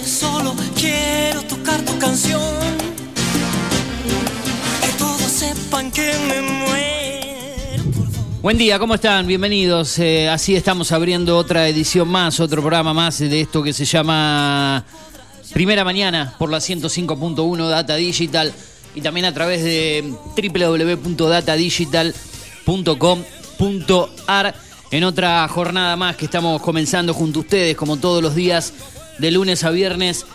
solo quiero tocar tu canción. Que todos sepan que me muero. Buen día, ¿cómo están? Bienvenidos. Eh, así estamos abriendo otra edición más, otro programa más de esto que se llama Primera Mañana por la 105.1 Data Digital y también a través de www.datadigital.com.ar en otra jornada más que estamos comenzando junto a ustedes como todos los días de lunes a viernes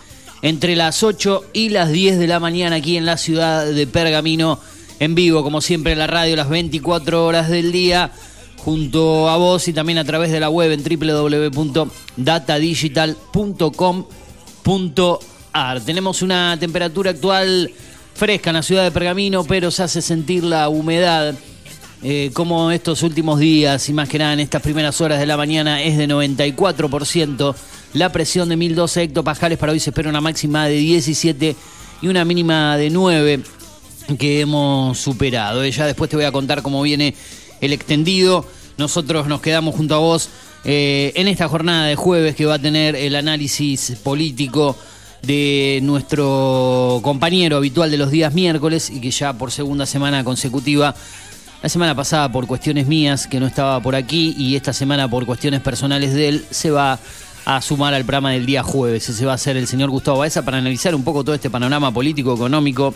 entre las 8 y las 10 de la mañana aquí en la ciudad de Pergamino en vivo como siempre en la radio las 24 horas del día junto a vos y también a través de la web en www.datadigital.com.ar. Tenemos una temperatura actual fresca en la ciudad de Pergamino, pero se hace sentir la humedad. eh, como estos últimos días y más que nada en estas primeras horas de la mañana es de 94%. La presión de 1012 hectopascales para hoy se espera una máxima de 17 y una mínima de 9 que hemos superado. Eh, Ya después te voy a contar cómo viene el extendido. Nosotros nos quedamos junto a vos eh, en esta jornada de jueves que va a tener el análisis político de nuestro compañero habitual de los días miércoles y que ya por segunda semana consecutiva, la semana pasada por cuestiones mías que no estaba por aquí y esta semana por cuestiones personales de él, se va a sumar al programa del día jueves. Ese va a ser el señor Gustavo Baeza para analizar un poco todo este panorama político, económico,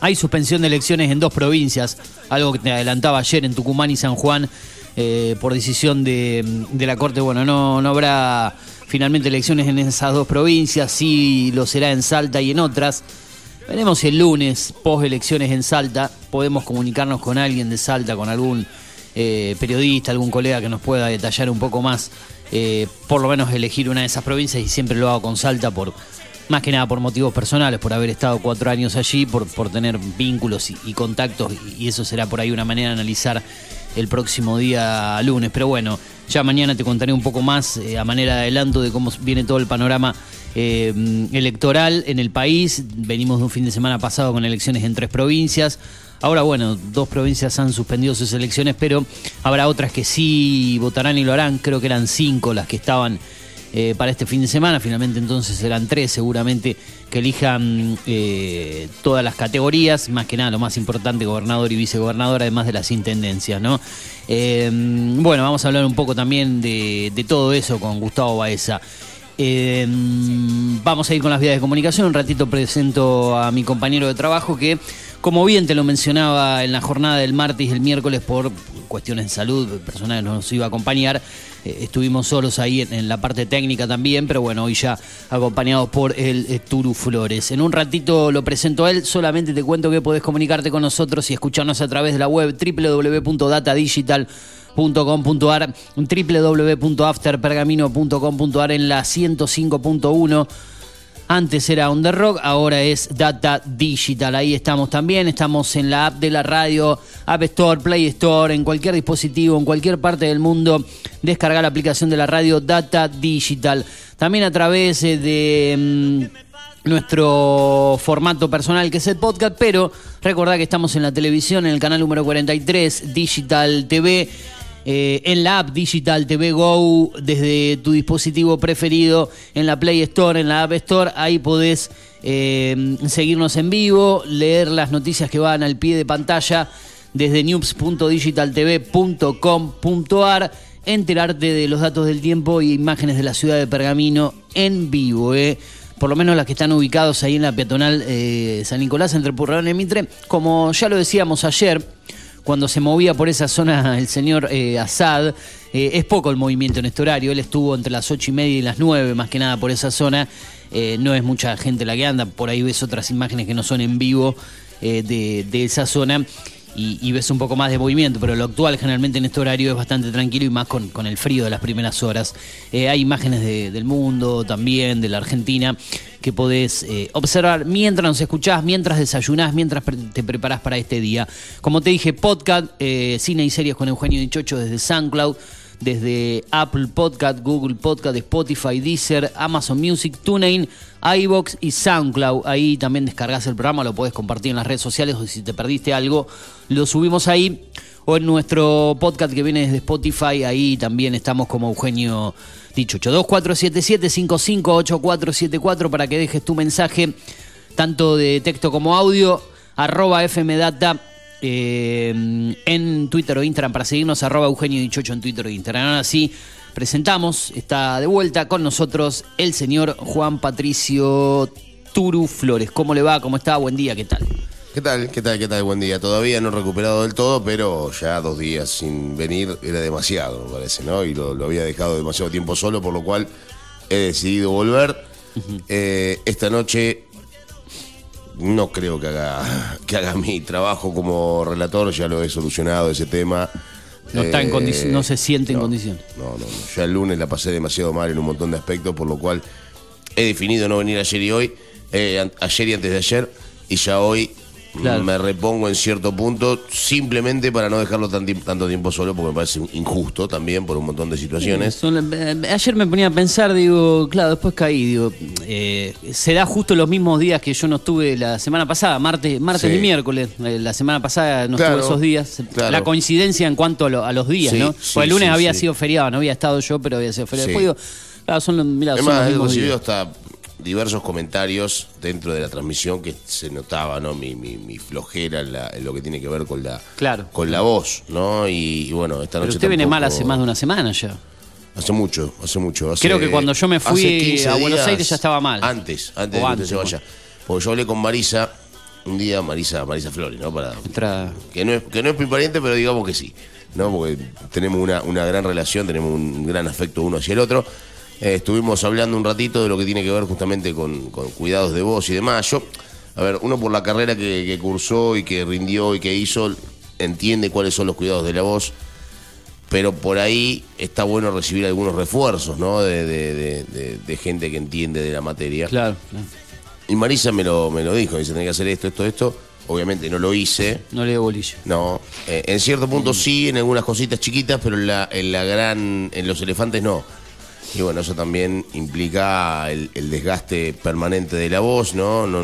hay suspensión de elecciones en dos provincias, algo que te adelantaba ayer en Tucumán y San Juan eh, por decisión de, la Corte. Bueno, no, no habrá finalmente elecciones en esas dos provincias, sí lo será en Salta y en otras. Veremos el lunes, post elecciones en Salta, podemos comunicarnos con alguien de Salta, con algún eh, periodista, algún colega que nos pueda detallar un poco más, eh, por lo menos elegir una de esas provincias y siempre lo hago con Salta por más que nada por motivos personales, por haber estado cuatro años allí, por, por tener vínculos y, contactos, y, y eso será por ahí una manera de analizar el próximo día lunes. Pero bueno, ya mañana te contaré un poco más eh, a manera de adelanto de cómo viene todo el panorama eh, electoral en el país. Venimos de un fin de semana pasado con elecciones en tres provincias. Ahora, bueno, dos provincias han suspendido sus elecciones, pero habrá otras que sí votarán y lo harán. Creo que eran cinco las que estaban eh, para este fin de semana. Finalmente entonces serán tres seguramente que elijan eh, todas las categorías, más que nada lo más importante, gobernador y vicegobernador, además de las intendencias, ¿no? Eh, bueno, vamos a hablar un poco también de, todo eso con Gustavo Baeza. Vamos a ir con las vías de comunicación. Un ratito presento a mi compañero de trabajo que, como bien te lo mencionaba en la jornada del martes y el miércoles, por cuestiones de salud personal nos iba a acompañar. Eh, estuvimos solos ahí en, en la parte técnica también, pero bueno, hoy ya acompañados por el eh, Turu Flores. En un ratito lo presento a él, solamente te cuento que podés comunicarte con nosotros y escucharnos a través de la web www.datadigital.com.ar www.afterpergamino.com.ar en la 105.1 antes era On The Rock, ahora es Data Digital. Ahí estamos también. Estamos en la app de la radio, App Store, Play Store, en cualquier dispositivo, en cualquier parte del mundo. Descargar la aplicación de la radio Data Digital. También a través eh, de mm, nuestro formato personal que es el podcast, pero recordad que estamos en la televisión, en el canal número 43, Digital TV. Eh, en la app Digital TV Go desde tu dispositivo preferido, en la Play Store, en la App Store, ahí podés eh, seguirnos en vivo, leer las noticias que van al pie de pantalla desde news.digitaltv.com.ar, enterarte de los datos del tiempo y imágenes de la ciudad de Pergamino en vivo, eh. por lo menos las que están ubicados ahí en la peatonal San Nicolás entre Purradón y Mitre, como ya lo decíamos ayer, cuando se movía por esa zona el señor eh, Assad, eh, es poco el movimiento en este horario, él estuvo entre las ocho y media y las nueve, más que nada por esa zona, Eh, no es mucha gente la que anda, por ahí ves otras imágenes que no son en vivo eh, de, de esa zona. Y, ves un poco más de movimiento, pero lo actual generalmente en este horario es bastante tranquilo y más con, con el frío de las primeras horas. Eh, hay imágenes de- del mundo también, de la Argentina, que podés eh, observar mientras nos escuchás, mientras desayunás, mientras te preparás para este día. Como te dije, podcast, eh, cine y series con Eugenio Dichocho desde SoundCloud, desde Apple Podcast, Google Podcast, Spotify, Deezer, Amazon Music, TuneIn, iBox y SoundCloud. Ahí también descargas el programa, lo podés compartir en las redes sociales o si te perdiste algo, lo subimos ahí. o en nuestro podcast que viene desde Spotify, ahí también estamos como Eugenio Dichucho. 2477-558474 para que dejes tu mensaje, tanto de texto como audio, arroba fmdata eh, en Twitter o Instagram para seguirnos, arroba Eugenio Dichocho en Twitter o Instagram. Ahora sí, presentamos, está de vuelta con nosotros el señor Juan Patricio Turu Flores. ¿Cómo le va? ¿Cómo está? Buen día, ¿qué tal? ¿Qué tal? ¿Qué tal? ¿Qué tal? Buen día. Todavía no recuperado del todo, pero ya dos días sin venir era demasiado, me parece, ¿no? Y lo, lo había dejado demasiado tiempo solo, por lo cual he decidido volver. Eh, esta noche no creo que haga, que haga mi trabajo como relator, ya lo he solucionado ese tema. No, está en Eh, no se siente en condición. No, no, no. Ya el lunes la pasé demasiado mal en un montón de aspectos, por lo cual he definido no venir ayer y hoy, eh, ayer y antes de ayer, y ya hoy Claro. me repongo en cierto punto, simplemente para no dejarlo tan tanto tiempo solo, porque me parece injusto también por un montón de situaciones. Son- eh, ayer me ponía a pensar, digo, claro, después caí, digo, eh, se da justo los mismos días que yo no estuve la semana pasada, martes, martes Sí. y miércoles. Eh, la semana pasada no Claro, estuve esos días. claro. La coincidencia en cuanto a, lo- a los días, Sí, ¿no? Porque el lunes había sido feriado, no había estado yo, pero había sido feriado. Después digo, claro, son los, mirá, son los más, mismos días. hasta diversos comentarios dentro de la transmisión que se notaba, ¿no? Mi, mi, mi flojera en, la- en lo que tiene que ver con la, Claro. con la voz, ¿no? Y, y bueno, esta Pero noche usted viene mal hace más de una semana ya. Hace mucho, hace mucho. hace- Creo que cuando yo me fui hace 15 a Buenos Aires ya estaba mal. Antes, antes O de que antes, usted se vaya. Porque yo hablé con Marisa un día, Marisa, Marisa Flores, ¿no? Para, Entra- que no es, que no es mi pariente, pero digamos que sí, ¿no? Porque tenemos una, una gran relación, tenemos un gran afecto uno hacia el otro. Eh, estuvimos hablando un ratito de lo que tiene que ver justamente con, con cuidados de voz y demás. Yo, a ver, uno por la carrera que, que cursó y que rindió y que hizo, entiende cuáles son los cuidados de la voz pero por ahí está bueno recibir algunos refuerzos, ¿no? De, de- de- de- de gente que entiende de la materia. Claro, claro. Y Marisa me lo, me lo dijo, dice, tenés que hacer esto, esto, esto. Obviamente no lo hice, No le dio bolilla. no. Eh, en cierto punto sí, en algunas cositas chiquitas, pero en la, en la gran, en los elefantes no. Y bueno, eso también implica el, el desgaste permanente de la voz, ¿no? No,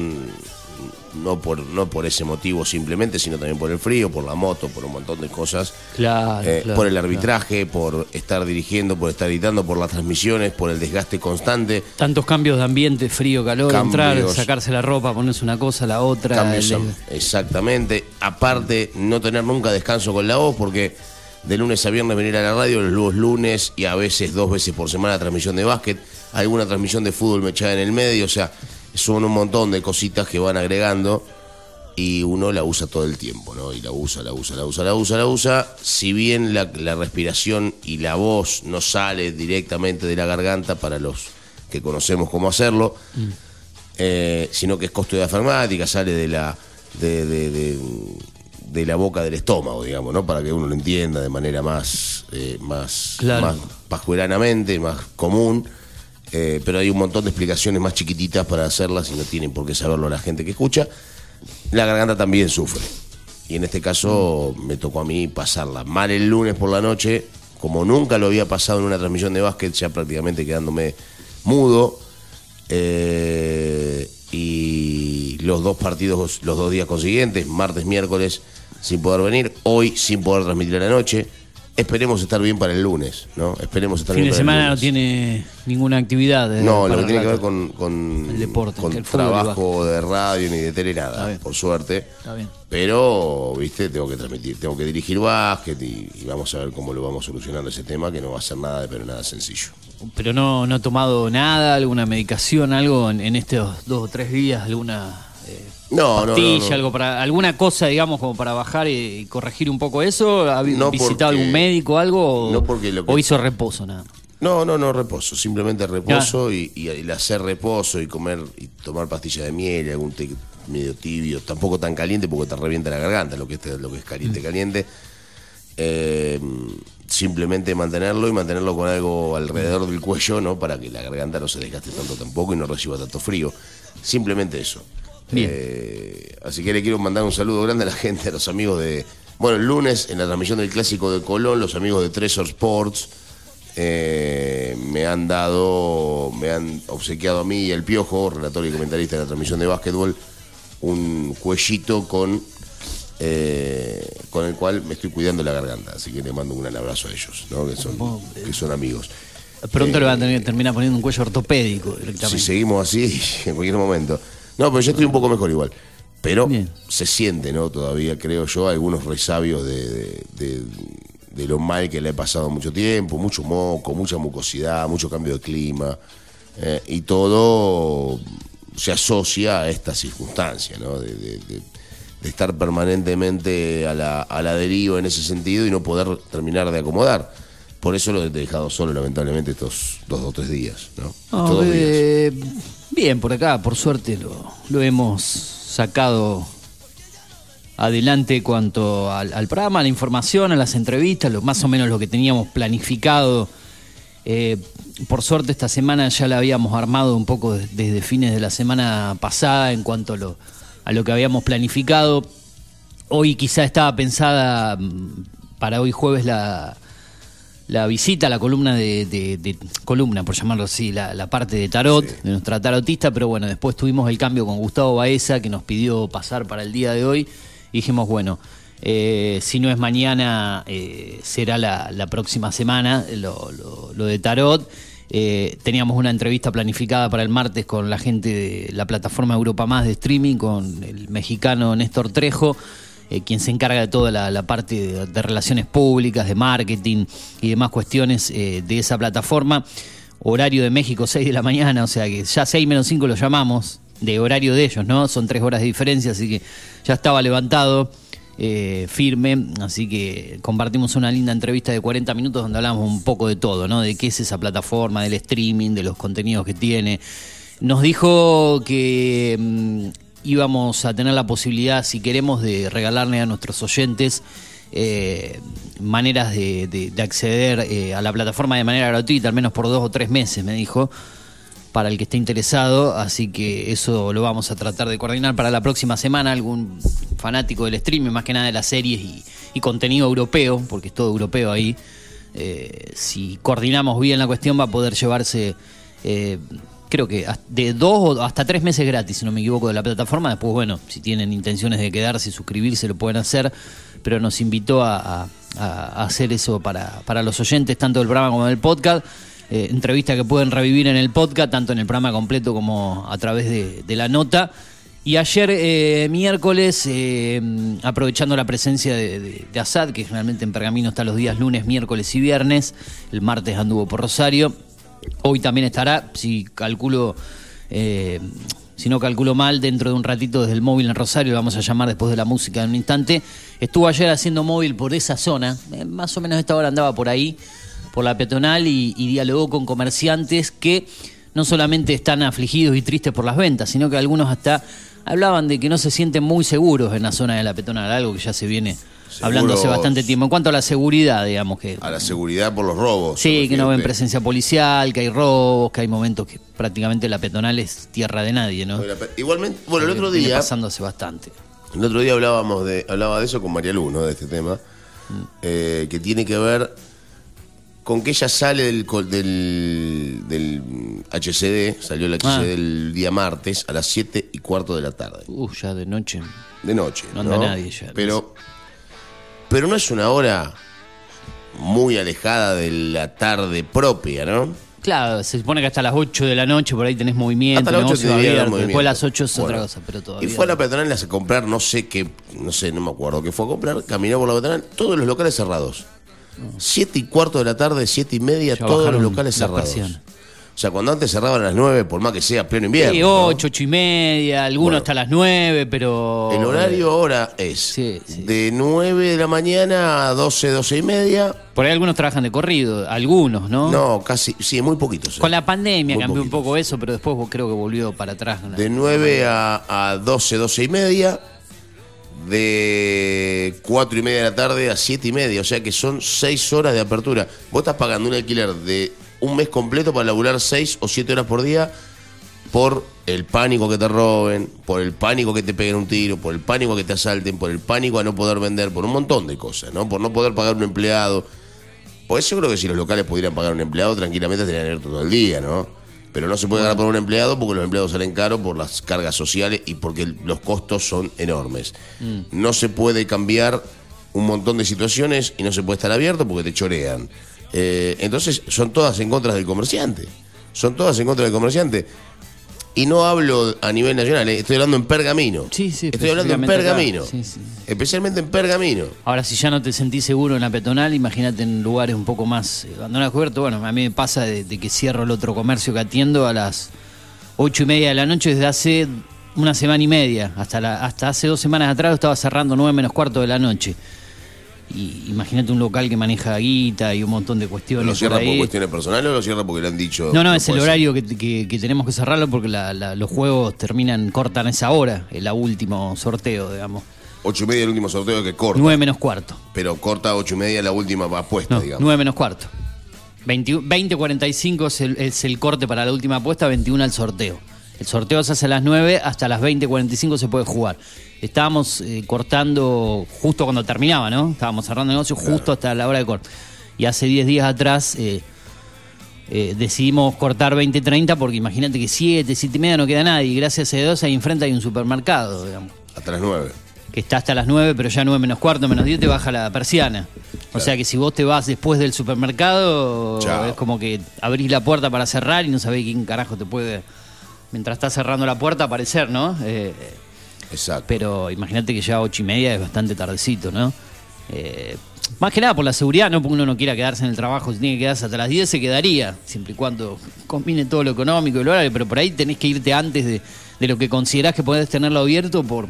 no, por, no por ese motivo simplemente, sino también por el frío, por la moto, por un montón de cosas. Claro, Eh, claro, por el claro. arbitraje, por estar dirigiendo, por estar editando, por las transmisiones, por el desgaste constante. Tantos cambios de ambiente, frío, calor, entrar, sacarse la ropa, ponerse una cosa, la otra. Cambios, el- exactamente. Aparte, no tener nunca descanso con la voz, porque de lunes a viernes venir a la radio, los lunes y a veces dos veces por semana transmisión de básquet, alguna transmisión de fútbol me echada en el medio, o sea, son un montón de cositas que van agregando y uno la usa todo el tiempo, ¿no? Y la usa, la usa, la usa, la usa, la usa. Si bien la, la respiración y la voz no sale directamente de la garganta para los que conocemos cómo hacerlo, eh, sino que es costo sale de la de, de- de- de la boca del estómago, digamos, ¿no? Para que uno lo entienda de manera más, eh, más, Claro. más pascueranamente, más común. Eh, pero hay un montón de explicaciones más chiquititas para hacerlas y no tienen por qué saberlo la gente que escucha. La garganta también sufre. Y en este caso me tocó a mí pasarla mal el lunes por la noche, como nunca lo había pasado en una transmisión de básquet, ya prácticamente quedándome mudo. Eh, y los dos partidos, los dos días consiguientes, martes, miércoles, sin poder venir, hoy sin poder transmitir a la noche. Esperemos estar bien para el lunes, ¿no? Esperemos estar Fin bien de para el semana no lunes. tiene ninguna actividad. eh, No, lo que tiene que ver con, con, El deporte, con el trabajo de radio ni de tele nada, por suerte. Está bien. Pero, viste, tengo que transmitir, tengo que dirigir básquet y, y vamos a ver cómo lo vamos solucionando ese tema, que no va a ser nada, pero nada sencillo. Pero no, no ha tomado nada, alguna medicación, algo en, en estos dos o tres días, alguna No, no, no, pastilla, no. algo para, alguna cosa, digamos, como para bajar y, y corregir un poco eso. ¿Ha visitado porque- algún médico, algo? O, no porque lo que- o hizo reposo nada. No, no, no, reposo, simplemente reposo y, y el hacer reposo y comer y tomar pastillas de miel, y algún té medio tibio, tampoco tan caliente porque te revienta la garganta, lo que es, lo que es caliente, caliente. Eh, simplemente mantenerlo y mantenerlo con algo alrededor del cuello, ¿no? Para que la garganta no se desgaste tanto tampoco y no reciba tanto frío. Simplemente eso. Bien. Eh, así que le quiero mandar un saludo grande a la gente, a los amigos de. Bueno, el lunes en la transmisión del clásico de Colón, los amigos de Treasure Sports eh, me han dado, me han obsequiado a mí y al Piojo, relator y comentarista de la transmisión de básquetbol, un cuellito con eh, con el cual me estoy cuidando la garganta. Así que le mando un gran abrazo a ellos, ¿no? que, son, que son amigos. Pronto le van a tener terminar poniendo un cuello ortopédico directamente. Si seguimos así, en cualquier momento. No, pero yo estoy un poco mejor igual. Pero Bien. se siente, ¿no? Todavía, creo yo, algunos resabios de, de- de- de lo mal que le he pasado mucho tiempo, mucho moco, mucha mucosidad, mucho cambio de clima. eh, y todo se asocia a esta circunstancia, ¿no? De, de- de- de estar permanentemente a la, a la deriva en ese sentido y no poder terminar de acomodar. Por eso lo he dejado solo, lamentablemente, estos dos o tres días, ¿no? No, Estos dos días. Bien, por acá, por suerte lo, lo hemos sacado adelante cuanto al, al programa, a la información, a las entrevistas, lo, más o menos lo que teníamos planificado. Eh, por suerte esta semana ya la habíamos armado un poco de- desde fines de la semana pasada en cuanto a lo, a lo que habíamos planificado. Hoy quizá estaba pensada mm, para hoy jueves la, la visita a la columna de, de- de- columna por llamarlo así, la, la parte de tarot, de nuestra tarotista, pero bueno, después tuvimos el cambio con Gustavo Baeza que nos pidió pasar para el día de hoy y dijimos, bueno, eh, si no es mañana, eh, será la, la próxima semana lo, lo- lo de tarot. Eh, teníamos una entrevista planificada para el martes con la gente de la plataforma Europa Más de streaming, con el mexicano Néstor Trejo eh, quien se encarga de toda la, parte de, de relaciones públicas, de marketing y demás cuestiones eh, de esa plataforma. Horario de México, 6 de la mañana, o sea que ya 6 menos 5 lo llamamos, de horario de ellos, ¿no? Son 3 horas de diferencia, así que ya estaba levantado, eh, firme, así que compartimos una linda entrevista de 40 minutos donde hablamos un poco de todo, ¿no? De qué es esa plataforma, del streaming, de los contenidos que tiene. Nos dijo que mm, íbamos a tener la posibilidad, si queremos, de regalarle a nuestros oyentes eh, maneras de, de- de acceder eh, a la plataforma de manera gratuita, al menos por dos o tres meses, me dijo, para el que esté interesado. Así que eso lo vamos a tratar de coordinar para la próxima semana. Algún fanático del streaming, más que nada de las series y, y contenido europeo, porque es todo europeo ahí. eh, si coordinamos bien la cuestión, va a poder llevarse. Creo que de dos o hasta tres meses gratis, si no me equivoco, de la plataforma. Después, bueno, si tienen intenciones de quedarse y suscribirse, lo pueden hacer. Pero nos invitó a, hacer eso para, para los oyentes, tanto del programa como del podcast. Eh, entrevista que pueden revivir en el podcast, tanto en el programa completo como a través de, de la nota. Y ayer, eh, miércoles, eh, aprovechando la presencia de, de- de Asad, que generalmente en Pergamino está los días lunes, miércoles y viernes, el martes anduvo por Rosario, Hoy también estará, si calculo, eh, si no calculo mal, dentro de un ratito desde el móvil en Rosario, vamos a llamar después de la música en un instante. Estuvo ayer haciendo móvil por esa zona, eh, más o menos a esta hora andaba por ahí, por la peatonal, y, y dialogó con comerciantes que no solamente están afligidos y tristes por las ventas, sino que algunos hasta hablaban de que no se sienten muy seguros en la zona de la peatonal, algo que ya se viene hablando hace Seguros. bastante tiempo. En cuanto a la seguridad, digamos que... A la seguridad por los robos. Sí, que no ven presencia policial, que hay robos, que hay momentos que prácticamente la peatonal es tierra de nadie, ¿no? Igualmente, bueno, el otro Viene día, pasando hace bastante. el otro día hablábamos de, hablaba de eso con María Lu, ¿no? De este tema, eh, que tiene que ver con que ella sale del, del, del HCD, salió el HCD Ah. el día martes a las 7 y cuarto de la tarde, Uh, ya de noche. de noche. No anda nadie ya. Pero, pero no es una hora muy alejada de la tarde propia, ¿no? Claro, se supone que hasta las 8 de la noche por ahí tenés movimiento, Hasta las 8 negocio abierto. movimiento. Después de las 8 es otra cosa, pero todavía. Y fue a la peatonal a comprar, no sé qué, no sé, no me acuerdo qué fue a comprar, caminó por la peatonal, todos los locales cerrados. Siete y cuarto de la tarde, siete y media, Ya todos los locales cerrados. O sea, cuando antes cerraban a las nueve, por más que sea pleno invierno. Sí, ¿no? 8, 8 y media, algunos Bueno. hasta las 9, pero. El horario ahora es Sí, sí. de 9 de la mañana a 12, 12 y media. Por ahí algunos trabajan de corrido, algunos, ¿no? No, casi, sí, muy poquitos. eh. Con la pandemia Muy cambió un poquitos. poco eso, pero después creo que volvió para atrás. ¿no? De 9 a, a 12, 12 y media. De 4 y media de la tarde a 7 y media. O sea que son 6 horas de apertura. Vos estás pagando un alquiler de un mes completo para laburar 6 o 7 horas por día por el pánico que te roben, por el pánico que te peguen un tiro, por el pánico que te asalten, por el pánico a no poder vender, por un montón de cosas, ¿no? Por no poder pagar un empleado. Pues yo creo que si los locales pudieran pagar un empleado, tranquilamente estarían abiertos todo el día, ¿no? Pero no se puede ganar por un empleado porque los empleados salen caros por las cargas sociales y porque los costos son enormes. Mm. No se puede cambiar un montón de situaciones y no se puede estar abierto porque te chorean. Eh, entonces son todas en contra del comerciante. Son todas en contra del comerciante. Y no hablo a nivel nacional, eh, estoy hablando en pergamino. Sí, sí, Estoy hablando en acá. pergamino. Sí, sí. Especialmente en pergamino. Ahora, si ya no te sentís seguro en la peatonal, imagínate en lugares un poco más eh, abandonados, cubiertos. Bueno, a mí me pasa de, de que cierro el otro comercio que atiendo a las ocho y media de la noche desde hace una semana y media. Hasta, la, hasta hace dos semanas atrás lo estaba cerrando nueve menos cuarto de la noche. Y imagínate un local que maneja guita y un montón de cuestiones. ¿Lo cierra por cuestiones personales o lo cierra porque le han dicho? No, no, es el horario que, que- que tenemos que cerrarlo porque la- la- los juegos terminan, cortan esa hora, el último sorteo, digamos. Ocho y media el último sorteo que corta. 9 menos cuarto. Pero corta ocho y media la última apuesta, No, digamos. 9 menos cuarto. 20 20.45 es el, es el corte para la última apuesta, 21 al sorteo. El sorteo se hace a las 9, hasta las 20.45 se puede jugar. Estábamos eh, cortando justo cuando terminaba, ¿no? Estábamos cerrando el negocio justo hasta la hora de corte. Y hace 10 días atrás eh, eh, decidimos cortar 20.30 porque imagínate que 7, 7 y media no queda nadie. Y gracias a Dios ahí enfrente hay un supermercado, digamos Hasta las nueve. que está hasta las 9, pero ya 9 menos cuarto, menos 10 te baja la persiana. O sea que si vos te vas después del supermercado, Chao. es como que abrís la puerta para cerrar y no sabés quién carajo te puede, mientras estás cerrando la puerta, aparecer, ¿no? Eh, Exacto. pero imagínate que ya 8 y media es bastante tardecito, ¿no? Eh, más que nada por la seguridad, no porque uno no quiera quedarse en el trabajo, si tiene que quedarse hasta las 10 se quedaría, siempre y cuando combine todo lo económico y lo horario, pero por ahí tenés que irte antes de, de lo que considerás que podés tenerlo abierto por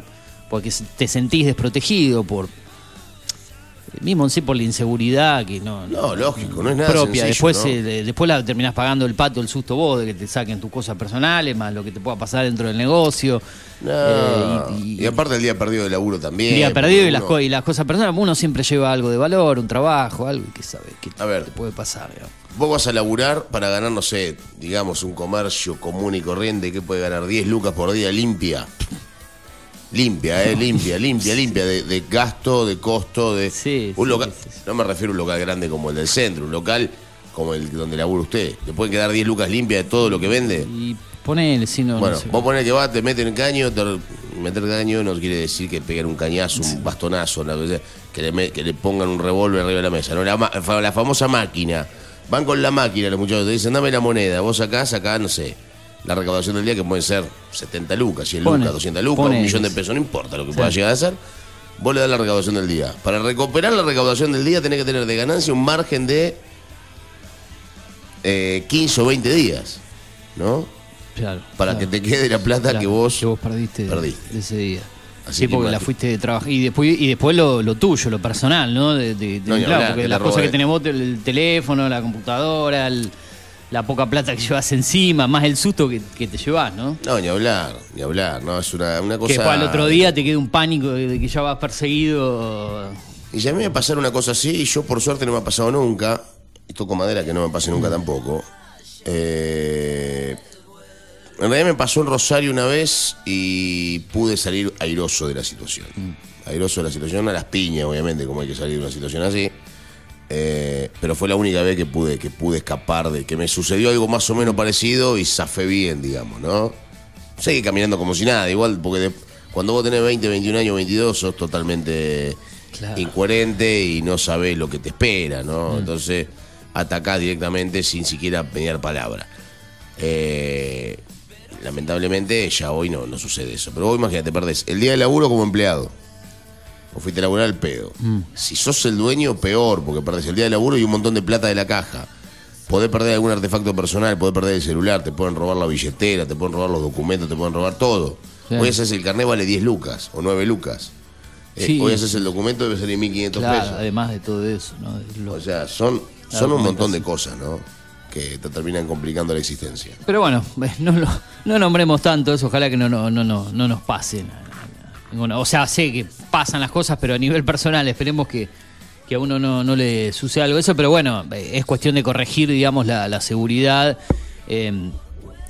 porque te sentís desprotegido, por mismo en sí por la inseguridad que no, No, lógico, no es nada propia. sencillo, después, ¿no? eh, de- después la terminás pagando el pato, el susto vos de que te saquen tus cosas personales, más lo que te pueda pasar dentro del negocio. No, Eh, y, aparte el día perdido de laburo también. día perdido y las, co- y las cosas personales, uno siempre lleva algo de valor, un trabajo, algo que sabe que A ver. te puede pasar. digamos. Vos vas a laburar para ganar, no sé, digamos, un comercio común y corriente que puede ganar 10 lucas por día limpia. Limpia, eh, limpia, limpia, limpia, de, de gasto, de costo, de... Sí, un local, sí, sí. no me refiero a un local grande como el del centro, un local como el donde labura usted. ¿Le pueden quedar 10 lucas limpias de todo lo que vende? Y ponele, si no, Bueno, no sé. vos ponés que va, te meten en caño, te, meter caño no quiere decir que peguen un cañazo, un bastonazo, una cosa, que, le, me- que le pongan un revólver arriba de la mesa. ¿no? La, la famosa máquina. Van con la máquina los muchachos, te dicen, dame la moneda. Vos sacás, acá, no sé, la recaudación del día que pueden ser 70 lucas, 100 Pone- lucas, 200 lucas, un millón de pesos, no importa lo que Sí. pueda llegar a ser. Vos le das la recaudación del día. Para recuperar la recaudación del día tenés que tener de ganancia un margen de eh, 15 o 20 días, ¿no? Claro, para claro. que te quede la plata Claro, que vos, perdiste, perdiste. de ese día. Así sí, que porque la fuiste de trabajar. Y después, y después lo, lo tuyo, lo personal, ¿no? De, de- de- No, claro, hablar, porque que las cosas que tenés vos, el teléfono, la computadora, el- la poca plata que llevas encima, más el susto que, que te llevas, ¿no? No, ni hablar, ni hablar, no, es una, una cosa... Que después al otro día te queda un pánico de, que ya vas perseguido. Y si a mí me pasara una cosa así, y yo por suerte no me ha pasado nunca, y toco madera que no me pase nunca tampoco, eh, en realidad me pasó en Rosario una vez y pude salir airoso de la situación. Airoso de la situación, a las piñas, obviamente, como hay que salir de una situación así. Eh, pero fue la única vez que pude, que pude escapar de que me sucedió algo más o menos parecido y zafé bien, digamos, ¿no? Seguí caminando como si nada, igual, porque de- cuando vos tenés 20, 21 años, 22, sos totalmente Claro. incoherente y no sabés lo que te espera, ¿no? Entonces, atacás directamente sin siquiera pedir palabra. Eh, lamentablemente, ya hoy no, no sucede eso. Pero vos imagínate, perdés el día de laburo como empleado. O fuiste a laburar al pedo. Si sos el dueño, peor, porque perdés el día de laburo y un montón de plata de la caja. Podés perder algún artefacto personal, podés perder el celular, te pueden robar la billetera, te pueden robar los documentos, te pueden robar todo. Sí. Hoy haces el carnet vale 10 lucas o 9 lucas. Eh, Sí. Hoy haces el documento debe salir 1.500 Claro, pesos. además de todo eso, ¿no? Lo- O sea, son, son un montón de cosas, ¿no? Que te terminan complicando la existencia. Pero bueno, no, lo- no nombremos tanto eso, ojalá que no, no, no, no, no nos pase. Ninguna- O sea, sé que pasan las cosas, pero a nivel personal esperemos que, que a uno no, no le suceda algo de eso. Pero bueno, eh, es cuestión de corregir, digamos, la, la seguridad. eh,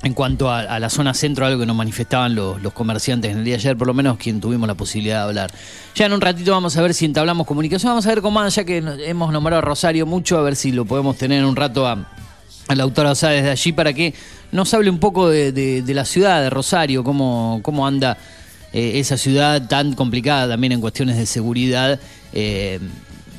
en cuanto a, la zona centro, algo que nos manifestaban los, los comerciantes en el día de ayer, por lo menos quien tuvimos la posibilidad de hablar. Ya en un ratito vamos a ver si entablamos comunicación, vamos a ver con más, ya que hemos nombrado a Rosario mucho, a ver si lo podemos tener en un rato a, a la autora Osada desde allí para que nos hable un poco de, de- de la ciudad de Rosario, cómo, cómo anda eh, esa ciudad tan complicada también en cuestiones de seguridad eh,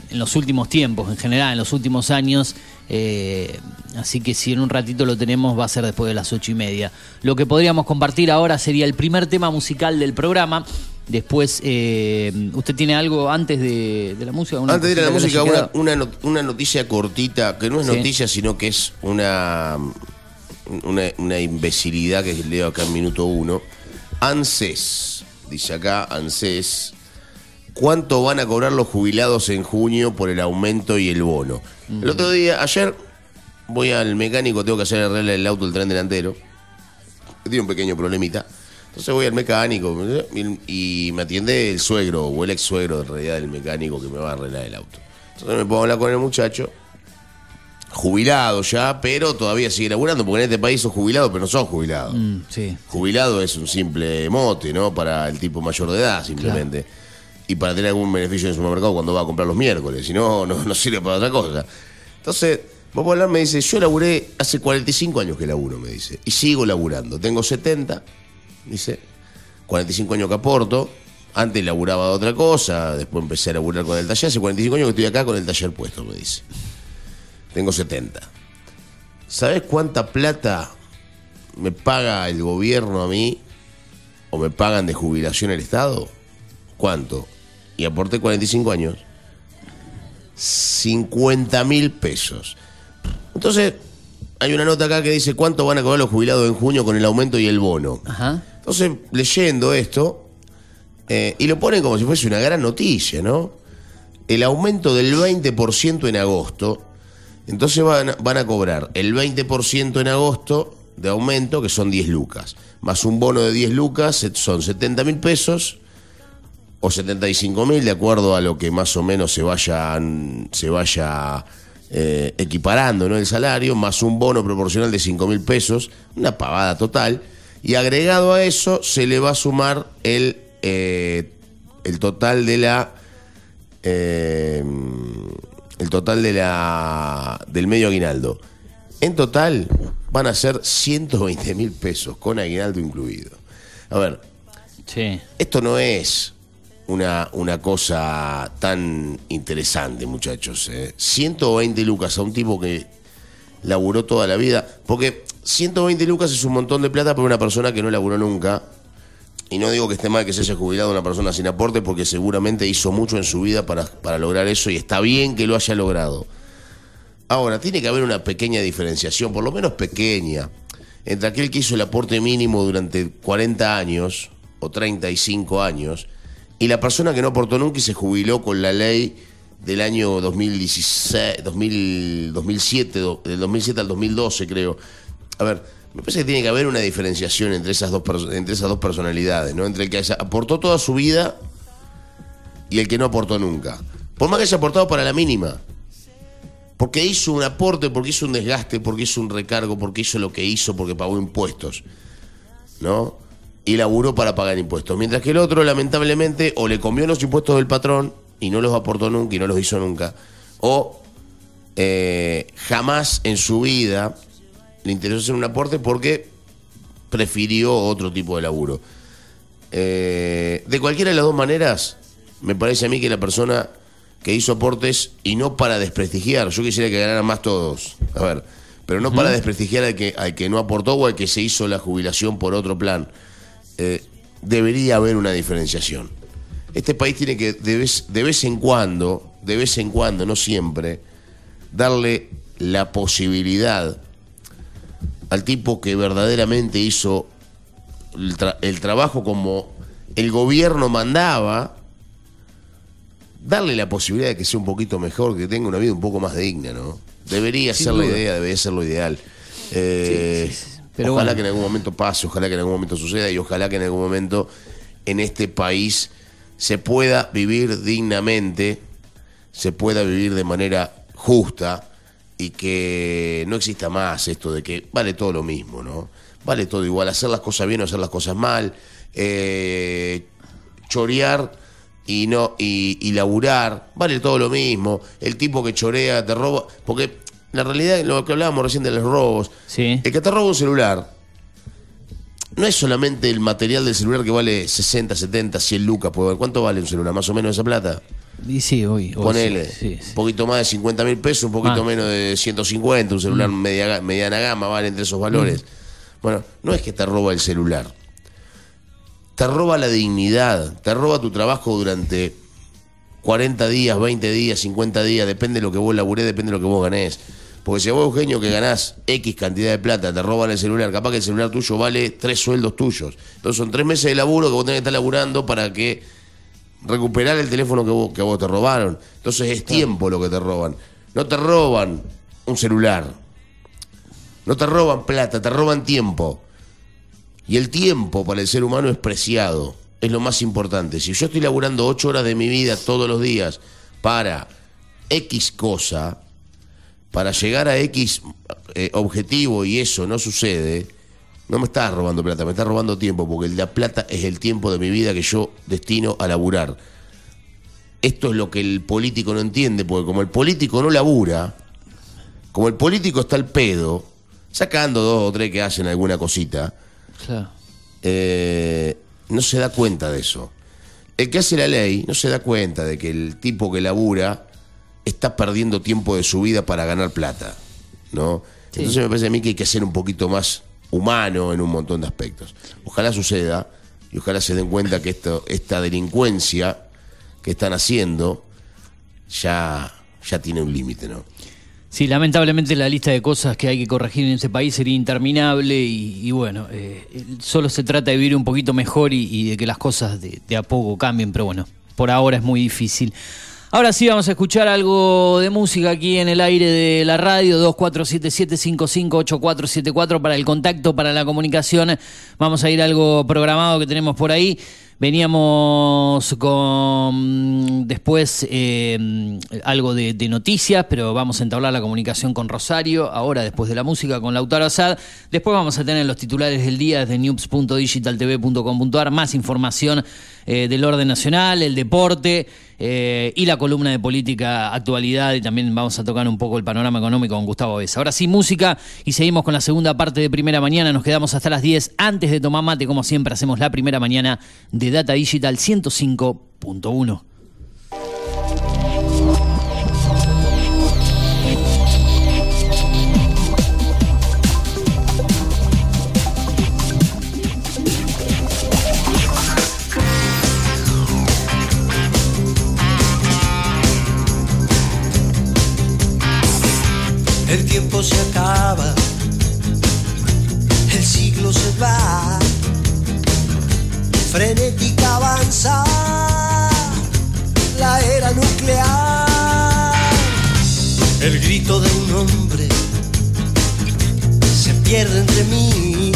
en los últimos tiempos, en general, en los últimos años. eh, así que si en un ratito lo tenemos va a ser después de las ocho y media. Lo que podríamos compartir ahora sería el primer tema musical del programa. Después, eh, ¿usted tiene algo antes de, de la música? ¿Una Antes de ir a la música, una, una, not- una noticia cortita, que no es Sí. noticia, sino que es una, una, una imbecilidad que leo acá en minuto uno. ANSES, dice acá ANSES, ¿cuánto van a cobrar los jubilados en junio por el aumento y el bono? El otro día, ayer, voy al mecánico, tengo que hacer arreglar el auto, el tren delantero. Tiene un pequeño problemita. Entonces voy al mecánico y, me atiende el suegro o el ex suegro en realidad del mecánico que me va a arreglar el auto. Entonces me a hablar con el muchacho, jubilado ya, pero todavía sigue laburando, porque en este país sos jubilado, pero no sos jubilado. Mm, sí. Jubilado es un simple mote, ¿no? Para el tipo mayor de edad, simplemente. Y para tener algún beneficio en el supermercado cuando va a comprar los miércoles. Si no, no, no sirve para otra cosa. Entonces, vos hablar me dice, yo laburé hace 45 años que laburo, me dice. Y sigo laburando. Tengo 70, dice. 45 años que aporto. Antes laburaba de otra cosa, después empecé a laburar con el taller. Hace 45 años que estoy acá con el taller puesto, me dice. Tengo 70. ¿Sabes cuánta plata me paga el gobierno a mí o me pagan de jubilación el Estado? ¿Cuánto? Y aporté 45 años. 50 mil pesos. Entonces, hay una nota acá que dice cuánto van a cobrar los jubilados en junio con el aumento y el bono. Ajá. Entonces, leyendo esto, eh, y lo ponen como si fuese una gran noticia, ¿no? El aumento del 20% en agosto. Entonces van, a- cobrar el 20% en agosto de aumento, que son 10 lucas. Más un bono de 10 lucas, son 70 mil pesos o 75 mil, de acuerdo a lo que más o menos se vaya, se vaya eh, equiparando ¿no? el salario, más un bono proporcional de 5 mil pesos, una pavada total. Y agregado a eso se le va a sumar el, eh, el total de la. eh, el total de la del medio aguinaldo. En total van a ser 120 mil pesos, con aguinaldo incluido. A ver, Sí. esto no es una, una cosa tan interesante, muchachos. ¿eh? 120 lucas a un tipo que laburó toda la vida. Porque 120 lucas es un montón de plata para una persona que no laburó nunca. Y no digo que esté mal que se haya jubilado una persona sin aporte, porque seguramente hizo mucho en su vida para, para lograr eso y está bien que lo haya logrado. Ahora, tiene que haber una pequeña diferenciación, por lo menos pequeña, entre aquel que hizo el aporte mínimo durante 40 años o 35 años y la persona que no aportó nunca y se jubiló con la ley del año 2016, 2000, 2007, do- del 2007 al 2012 creo. A ver, me parece que tiene que haber una diferenciación entre esas dos, entre esas dos personalidades, ¿no? Entre el que aportó toda su vida y el que no aportó nunca. Por más que haya aportado para la mínima. Porque hizo un aporte, porque hizo un desgaste, porque hizo un recargo, porque hizo lo que hizo, porque pagó impuestos. ¿No? Y laburó para pagar impuestos. Mientras que el otro, lamentablemente, o le comió los impuestos del patrón y no los aportó nunca y no los hizo nunca. O eh, jamás en su vida le interesó hacer un aporte porque prefirió otro tipo de laburo. Eh, de cualquiera de las dos maneras, me parece a mí que la persona que hizo aportes, y no para desprestigiar, yo quisiera que ganaran más todos, a ver, pero no para desprestigiar al que, al que no aportó o al que se hizo la jubilación por otro plan. Eh, debería haber una diferenciación. Este país tiene que, de vez, de vez en cuando, de vez en cuando, no siempre, darle la posibilidad al tipo que verdaderamente hizo el, tra- el trabajo como el gobierno mandaba, darle la posibilidad de que sea un poquito mejor, que tenga una vida un poco más digna, ¿no? Debería Sin ser la idea, debería ser lo ideal. Eh, Sí, sí, sí. Pero ojalá bueno. que en algún momento pase, ojalá que en algún momento suceda y ojalá que en algún momento en este país se pueda vivir dignamente, se pueda vivir de manera justa y que no exista más esto de que vale todo lo mismo, ¿no? Vale todo igual, hacer las cosas bien o hacer las cosas mal, eh, chorear y no y, y laburar, vale todo lo mismo. El tipo que chorea te roba, porque la realidad, lo que hablábamos recién de los robos, Sí. el que te roba un celular no es solamente el material del celular que vale 60, 70, 100 lucas. pues, ¿Cuánto vale un celular? ¿Más o menos esa plata? Y sí, hoy. hoy Ponele. sí, sí, sí. Un poquito más de 50 mil pesos, un poquito Ah. menos de 150, un celular media, mediana gama, vale entre esos valores. Bueno, no es que te roba el celular. Te roba la dignidad, te roba tu trabajo durante 40 días, 20 días, 50 días, depende de lo que vos laburés, depende de lo que vos ganés. Porque si vos, Eugenio, que ganás X cantidad de plata, te roban el celular, capaz que el celular tuyo vale tres sueldos tuyos. Entonces son tres meses de laburo que vos tenés que estar laburando para que recuperar el teléfono que vos, que vos te robaron. Entonces es tiempo lo que te roban. No te roban un celular. No te roban plata, te roban tiempo. Y el tiempo para el ser humano es preciado. Es lo más importante. Si yo estoy laburando ocho horas de mi vida todos los días para X cosa, para llegar a X eh, objetivo y eso no sucede, no me estás robando plata, me estás robando tiempo, porque la plata es el tiempo de mi vida que yo destino a laburar. Esto es lo que el político no entiende, porque como el político no labura, como el político está al pedo, sacando dos o tres que hacen alguna cosita, Claro. eh, no se da cuenta de eso. El que hace la ley no se da cuenta de que el tipo que labura está perdiendo tiempo de su vida para ganar plata, ¿no? Sí. Entonces me parece a mí que hay que ser un poquito más humano en un montón de aspectos. Ojalá suceda y ojalá se den cuenta que esto, esta delincuencia que están haciendo ya, ya tiene un límite, ¿no? Sí, lamentablemente la lista de cosas que hay que corregir en este país sería interminable y, y bueno, eh, solo se trata de vivir un poquito mejor y, y de que las cosas de, de a poco cambien, pero bueno, por ahora es muy difícil. Ahora sí vamos a escuchar algo de música aquí en el aire de la radio, 2477558474 para el contacto, para la comunicación. Vamos a ir a algo programado que tenemos por ahí. Veníamos con después eh, algo de, noticias, pero vamos a entablar la comunicación con Rosario, ahora después de la música con Lautaro Asad. Después vamos a tener los titulares del día desde news.digitaltv.com.ar, más información eh, del orden nacional, el deporte eh, y la columna de política, actualidad y también vamos a tocar un poco el panorama económico con Gustavo Besa. Ahora sí, música y seguimos con la segunda parte de Primera Mañana. Nos quedamos hasta las 10 antes de tomar mate, como siempre hacemos la Primera Mañana de Data Digital 105.1. El tiempo se acaba, el siglo se va, frenética avanza la era nuclear. El grito de un hombre se pierde entre mí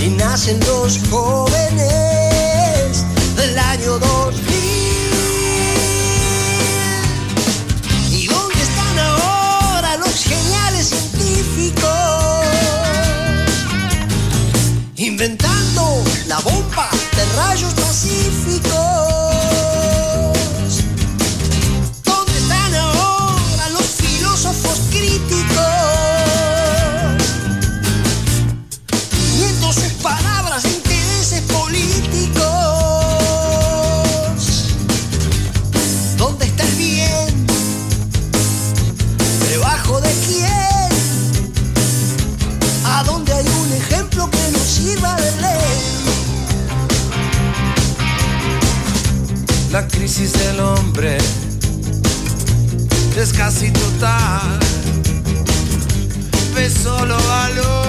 y nacen los jóvenes del año 2000. bomba de rayos pacíficos. Crisis del hombre es casi total. Ve solo valores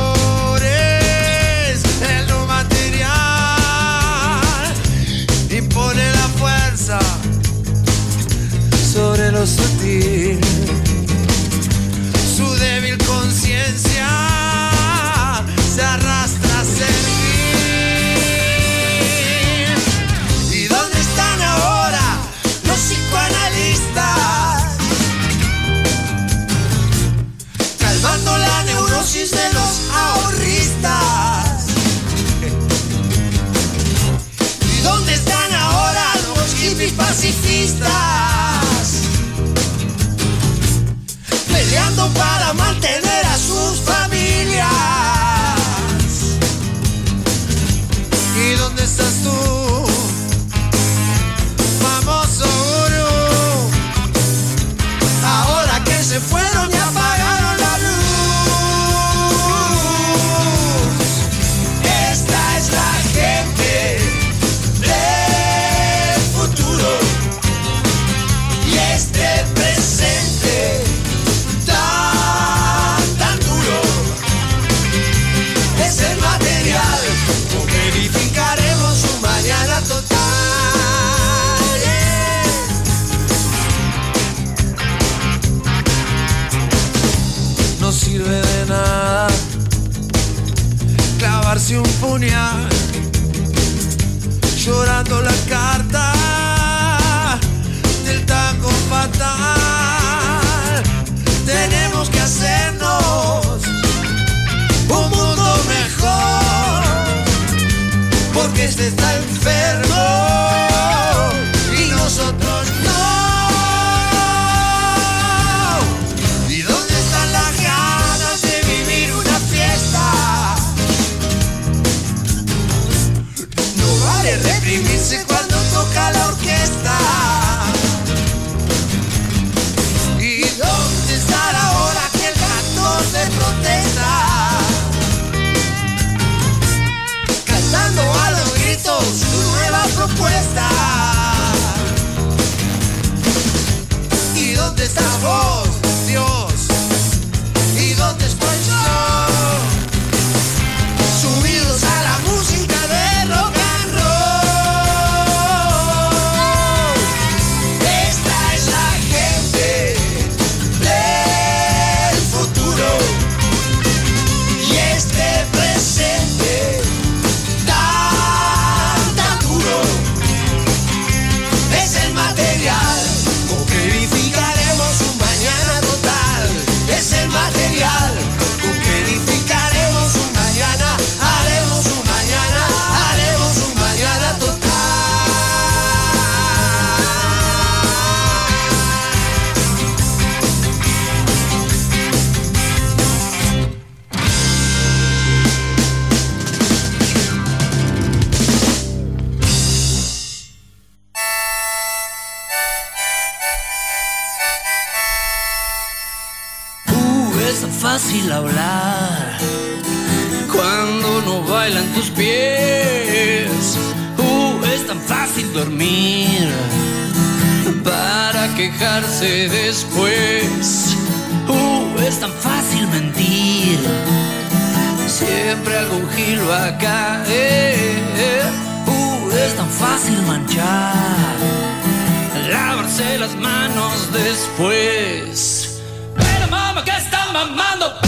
va a caer. Uh, es tan fácil manchar, lavarse las manos después. Pero mamá, ¿qué está mamando?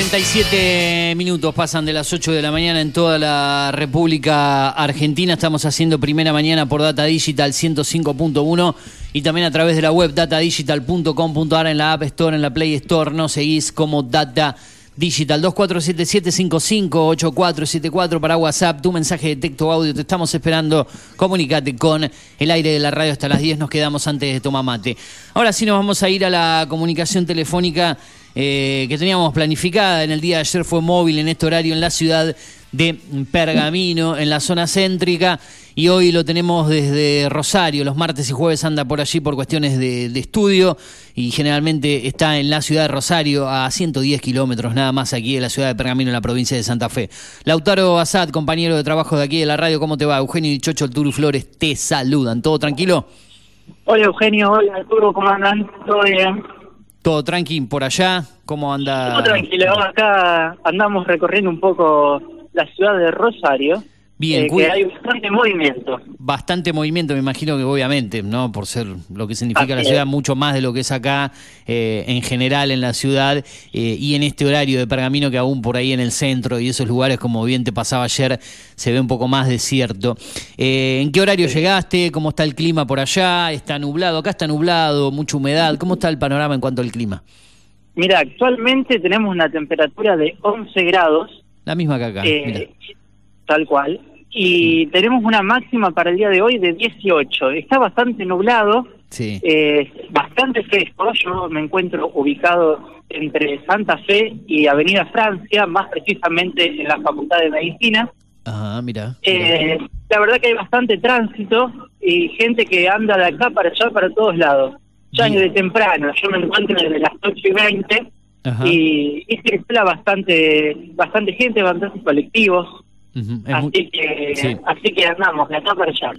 47 minutos pasan de las 8 de la mañana en toda la República Argentina. Estamos haciendo primera mañana por Data Digital 105.1 y también a través de la web datadigital.com.ar en la App Store, en la Play Store. Nos seguís como Data Digital 2477558474 para WhatsApp. Tu mensaje de texto audio. Te estamos esperando. Comunicate con el aire de la radio hasta las 10. Nos quedamos antes de tomar mate. Ahora sí nos vamos a ir a la comunicación telefónica eh, que teníamos planificada en el día de ayer fue móvil en este horario en la ciudad de Pergamino, en la zona céntrica, y hoy lo tenemos desde Rosario. Los martes y jueves anda por allí por cuestiones de, de estudio y generalmente está en la ciudad de Rosario a 110 kilómetros nada más aquí de la ciudad de Pergamino, en la provincia de Santa Fe. Lautaro Asad, compañero de trabajo de aquí de la radio, ¿cómo te va? Eugenio y Chocho, el Turu Flores te saludan. ¿Todo tranquilo? Hola Eugenio, hola Arturo, ¿cómo andan? ¿Todo bien? ¿Todo tranqui por allá? ¿Cómo anda? Todo tranquilo, acá andamos recorriendo un poco la ciudad de Rosario. Bien, eh, que hay bastante movimiento. bastante movimiento, me imagino que obviamente, ¿no? Por ser lo que significa la ciudad, es. mucho más de lo que es acá eh, en general en la ciudad eh, y en este horario de Pergamino que aún por ahí en el centro y esos lugares, como bien te pasaba ayer, se ve un poco más desierto. ¿En qué horario llegaste? ¿Cómo está el clima por allá? ¿Está nublado? Acá está nublado, mucha humedad. ¿Cómo está el panorama en cuanto al clima? Mira, actualmente tenemos una temperatura de 11 grados, La misma que acá. tal cual, y tenemos una máxima para el día de hoy de 18. Está bastante nublado, Sí. eh, bastante fresco. Yo me encuentro ubicado entre Santa Fe y Avenida Francia, más precisamente en la Facultad de Medicina. Ajá, mira. Eh, la verdad que hay bastante tránsito y gente que anda de acá para allá, para todos lados. Ya Bien. desde temprano, yo me encuentro desde las 8 y 20 Ajá. y, y circula bastante, bastante gente, bastantes colectivos. Muy- Así que, sí. así que andamos de acá para allá.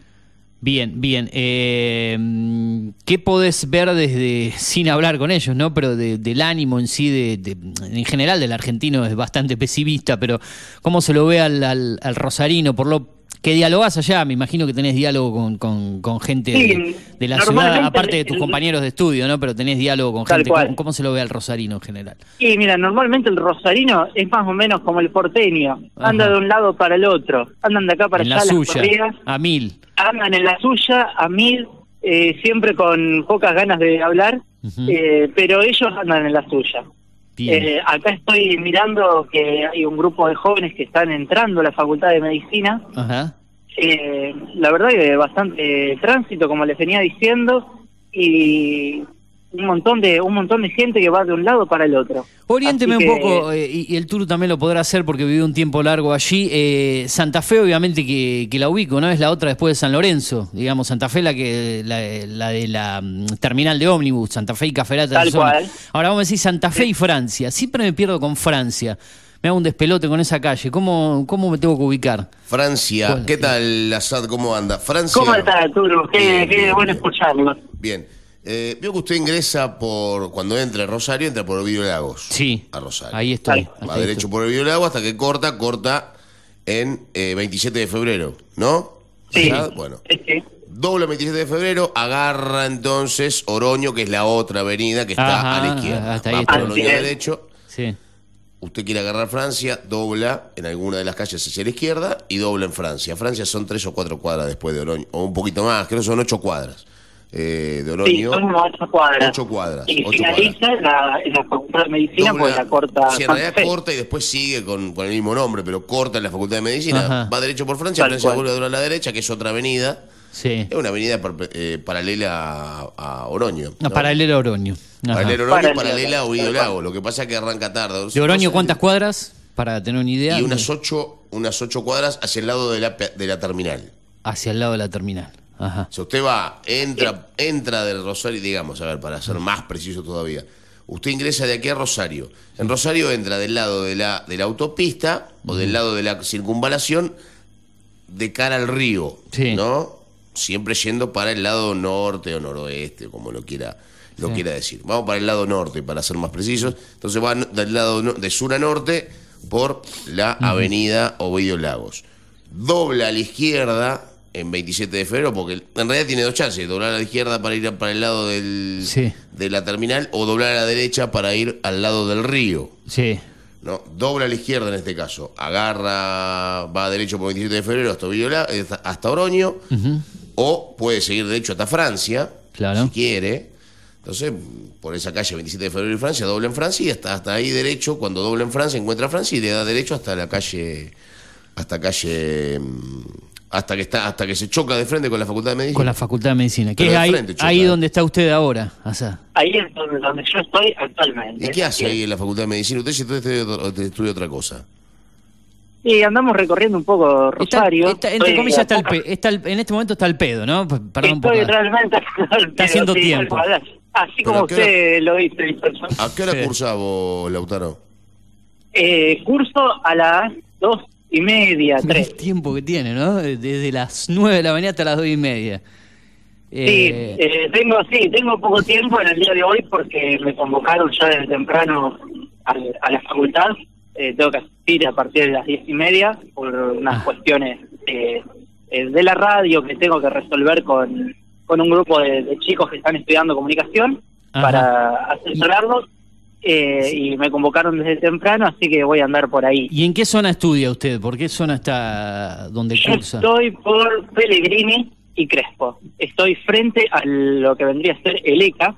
Bien, bien. Eh, ¿Qué podés ver desde, sin hablar con ellos, ¿no? Pero de- del ánimo en sí, de, de- en general del argentino es bastante pesimista, pero ¿cómo se lo ve al, al- al rosarino? Por lo que dialogás allá, me imagino que tenés diálogo con, con- con gente Sí, de, de la ciudad, aparte de tus el- compañeros de estudio, ¿no? Pero tenés diálogo con gente. ¿Cómo, cómo se lo ve al rosarino en general? Y mira, normalmente el rosarino es más o menos como el porteño. Anda de un lado para el otro. Andan de acá para en allá la las suya, corridas. a mil. andan en la suya a mil, eh, siempre con pocas ganas de hablar, eh, pero ellos andan en la suya. Eh, acá estoy mirando que hay un grupo de jóvenes que están entrando a la Facultad de Medicina. Ajá. Eh, la verdad que bastante tránsito, como les venía diciendo, y un montón de un montón de gente que va de un lado para el otro. Oriénteme un poco, eh, y, y el Turu también lo podrá hacer porque vivió un tiempo largo allí. Eh, Santa Fe, obviamente, que, que la ubico, ¿no? Es la otra después de San Lorenzo. Digamos, Santa Fe, la que la, la de la mm, terminal de ómnibus, Santa Fe y Caferata. Tal cual. Ahora vamos a decir Santa Fe y Francia. Siempre me pierdo con Francia. Me hago un despelote con esa calle. ¿Cómo, cómo me tengo que ubicar? Francia, Bueno, ¿qué sí. tal, Assad? ¿Cómo anda? Francia. ¿Cómo está, Arturo? Qué, Bien, qué bien, bueno bien. escucharlo. Bien. Eh, veo que usted ingresa por. Cuando entra a Rosario, entra por Ovidio Lagos. Sí. A Rosario. Ahí estoy. Va derecho estoy. por Ovidio Lagos hasta que corta, corta en eh, 27 de febrero, ¿no? Sí. Bueno. Sí, sí. Dobla 27 de febrero, agarra entonces Oroño, que es la otra avenida que está Ajá, a la izquierda. hasta ahí Va está. por Oroño derecho. Sí. Usted quiere agarrar Francia, dobla en alguna de las calles hacia la izquierda y dobla en Francia. Francia son tres o cuatro cuadras después de Oroño, o un poquito más, creo que son ocho cuadras eh, de Sí, Oroño. son ocho cuadras. Ocho cuadras, Y ocho finaliza en la, en la Facultad de Medicina, Dobla- pues la corta. sí, en realidad Fe. corta y después sigue con, con el mismo nombre, pero corta en la Facultad de Medicina. Ajá. Va derecho por Francia, Francia cual. vuelve a la derecha, que es otra avenida. Sí. Es una avenida par- eh, paralela a, a Oroño. ¿no? Paralela a Oroño. Ajá. Paralela a Oroño y Paralela, paralela a cual. Lago. Lo que pasa es que arranca tarde. ¿De Oroño cuántas cuadras? Para tener una idea. Y unas ocho, unas ocho cuadras hacia el lado de la, pe- de la terminal. Hacia el lado de la terminal. Ajá. Si usted va, entra, entra del Rosario, digamos, a ver, para ser más preciso todavía. Usted ingresa de aquí a Rosario. En Rosario entra del lado de la, de la autopista o del lado de la circunvalación de cara al río, Sí. ¿no? Siempre yendo para el lado norte o noroeste, como lo quiera, lo Sí. quiera decir. Vamos para el lado norte, para ser más precisos. Entonces va del lado no- de sur a norte por la avenida Ovidio Lagos. Dobla a la izquierda en 27 de febrero, porque en realidad tiene dos chances, doblar a la izquierda para ir a- para el lado del, Sí. de la terminal o doblar a la derecha para ir al lado del río. Sí. ¿no? Dobla a la izquierda en este caso, agarra, va derecho por 27 de febrero hasta, Viola- eh, hasta- Oroño, o puede seguir derecho hasta Francia, Claro. si quiere. Entonces, por esa calle 27 de febrero y Francia, dobla en Francia y hasta, hasta ahí derecho, cuando dobla en Francia, encuentra Francia y le da derecho hasta la calle, hasta calle, mm, hasta que está, hasta que se choca de frente con la Facultad de Medicina. Con la Facultad de Medicina. Que Pero es ahí, choca. ahí donde está usted ahora. o sea. Ahí es donde, donde yo estoy actualmente. ¿Y qué hace ahí en la Facultad de Medicina? Usted si usted estudia, estudia otra cosa. Y andamos recorriendo un poco Está- Rosario. está- entre Estoy comillas, está el pe- está el- en este momento está el pedo, ¿no? Perdón. Estoy realmente al pedo, haciendo sí, tiempo. Así como ¿a qué hora- usted lo dice. ¿A qué hora Sí. vos, Lautaro? Eh, curso a las dos y media, El tres. tiempo que tiene, ¿no? Desde las 9 de la mañana hasta las 2 y media. Sí, Eh, eh, tengo, sí, tengo poco tiempo en el día de hoy porque me convocaron ya desde temprano al- a, la facultad. Eh, tengo que asistir a partir de las diez y media por unas Ah. cuestiones eh, eh, de la radio que tengo que resolver con, con un grupo de, de chicos que están estudiando comunicación Ajá. para asesorarlos. Eh, y me convocaron desde temprano, así que voy a andar por ahí. ¿Y en qué zona estudia usted? ¿Por qué zona está donde Yo cursa? estoy por Pellegrini y Crespo. Estoy frente a lo que vendría a ser el ECA,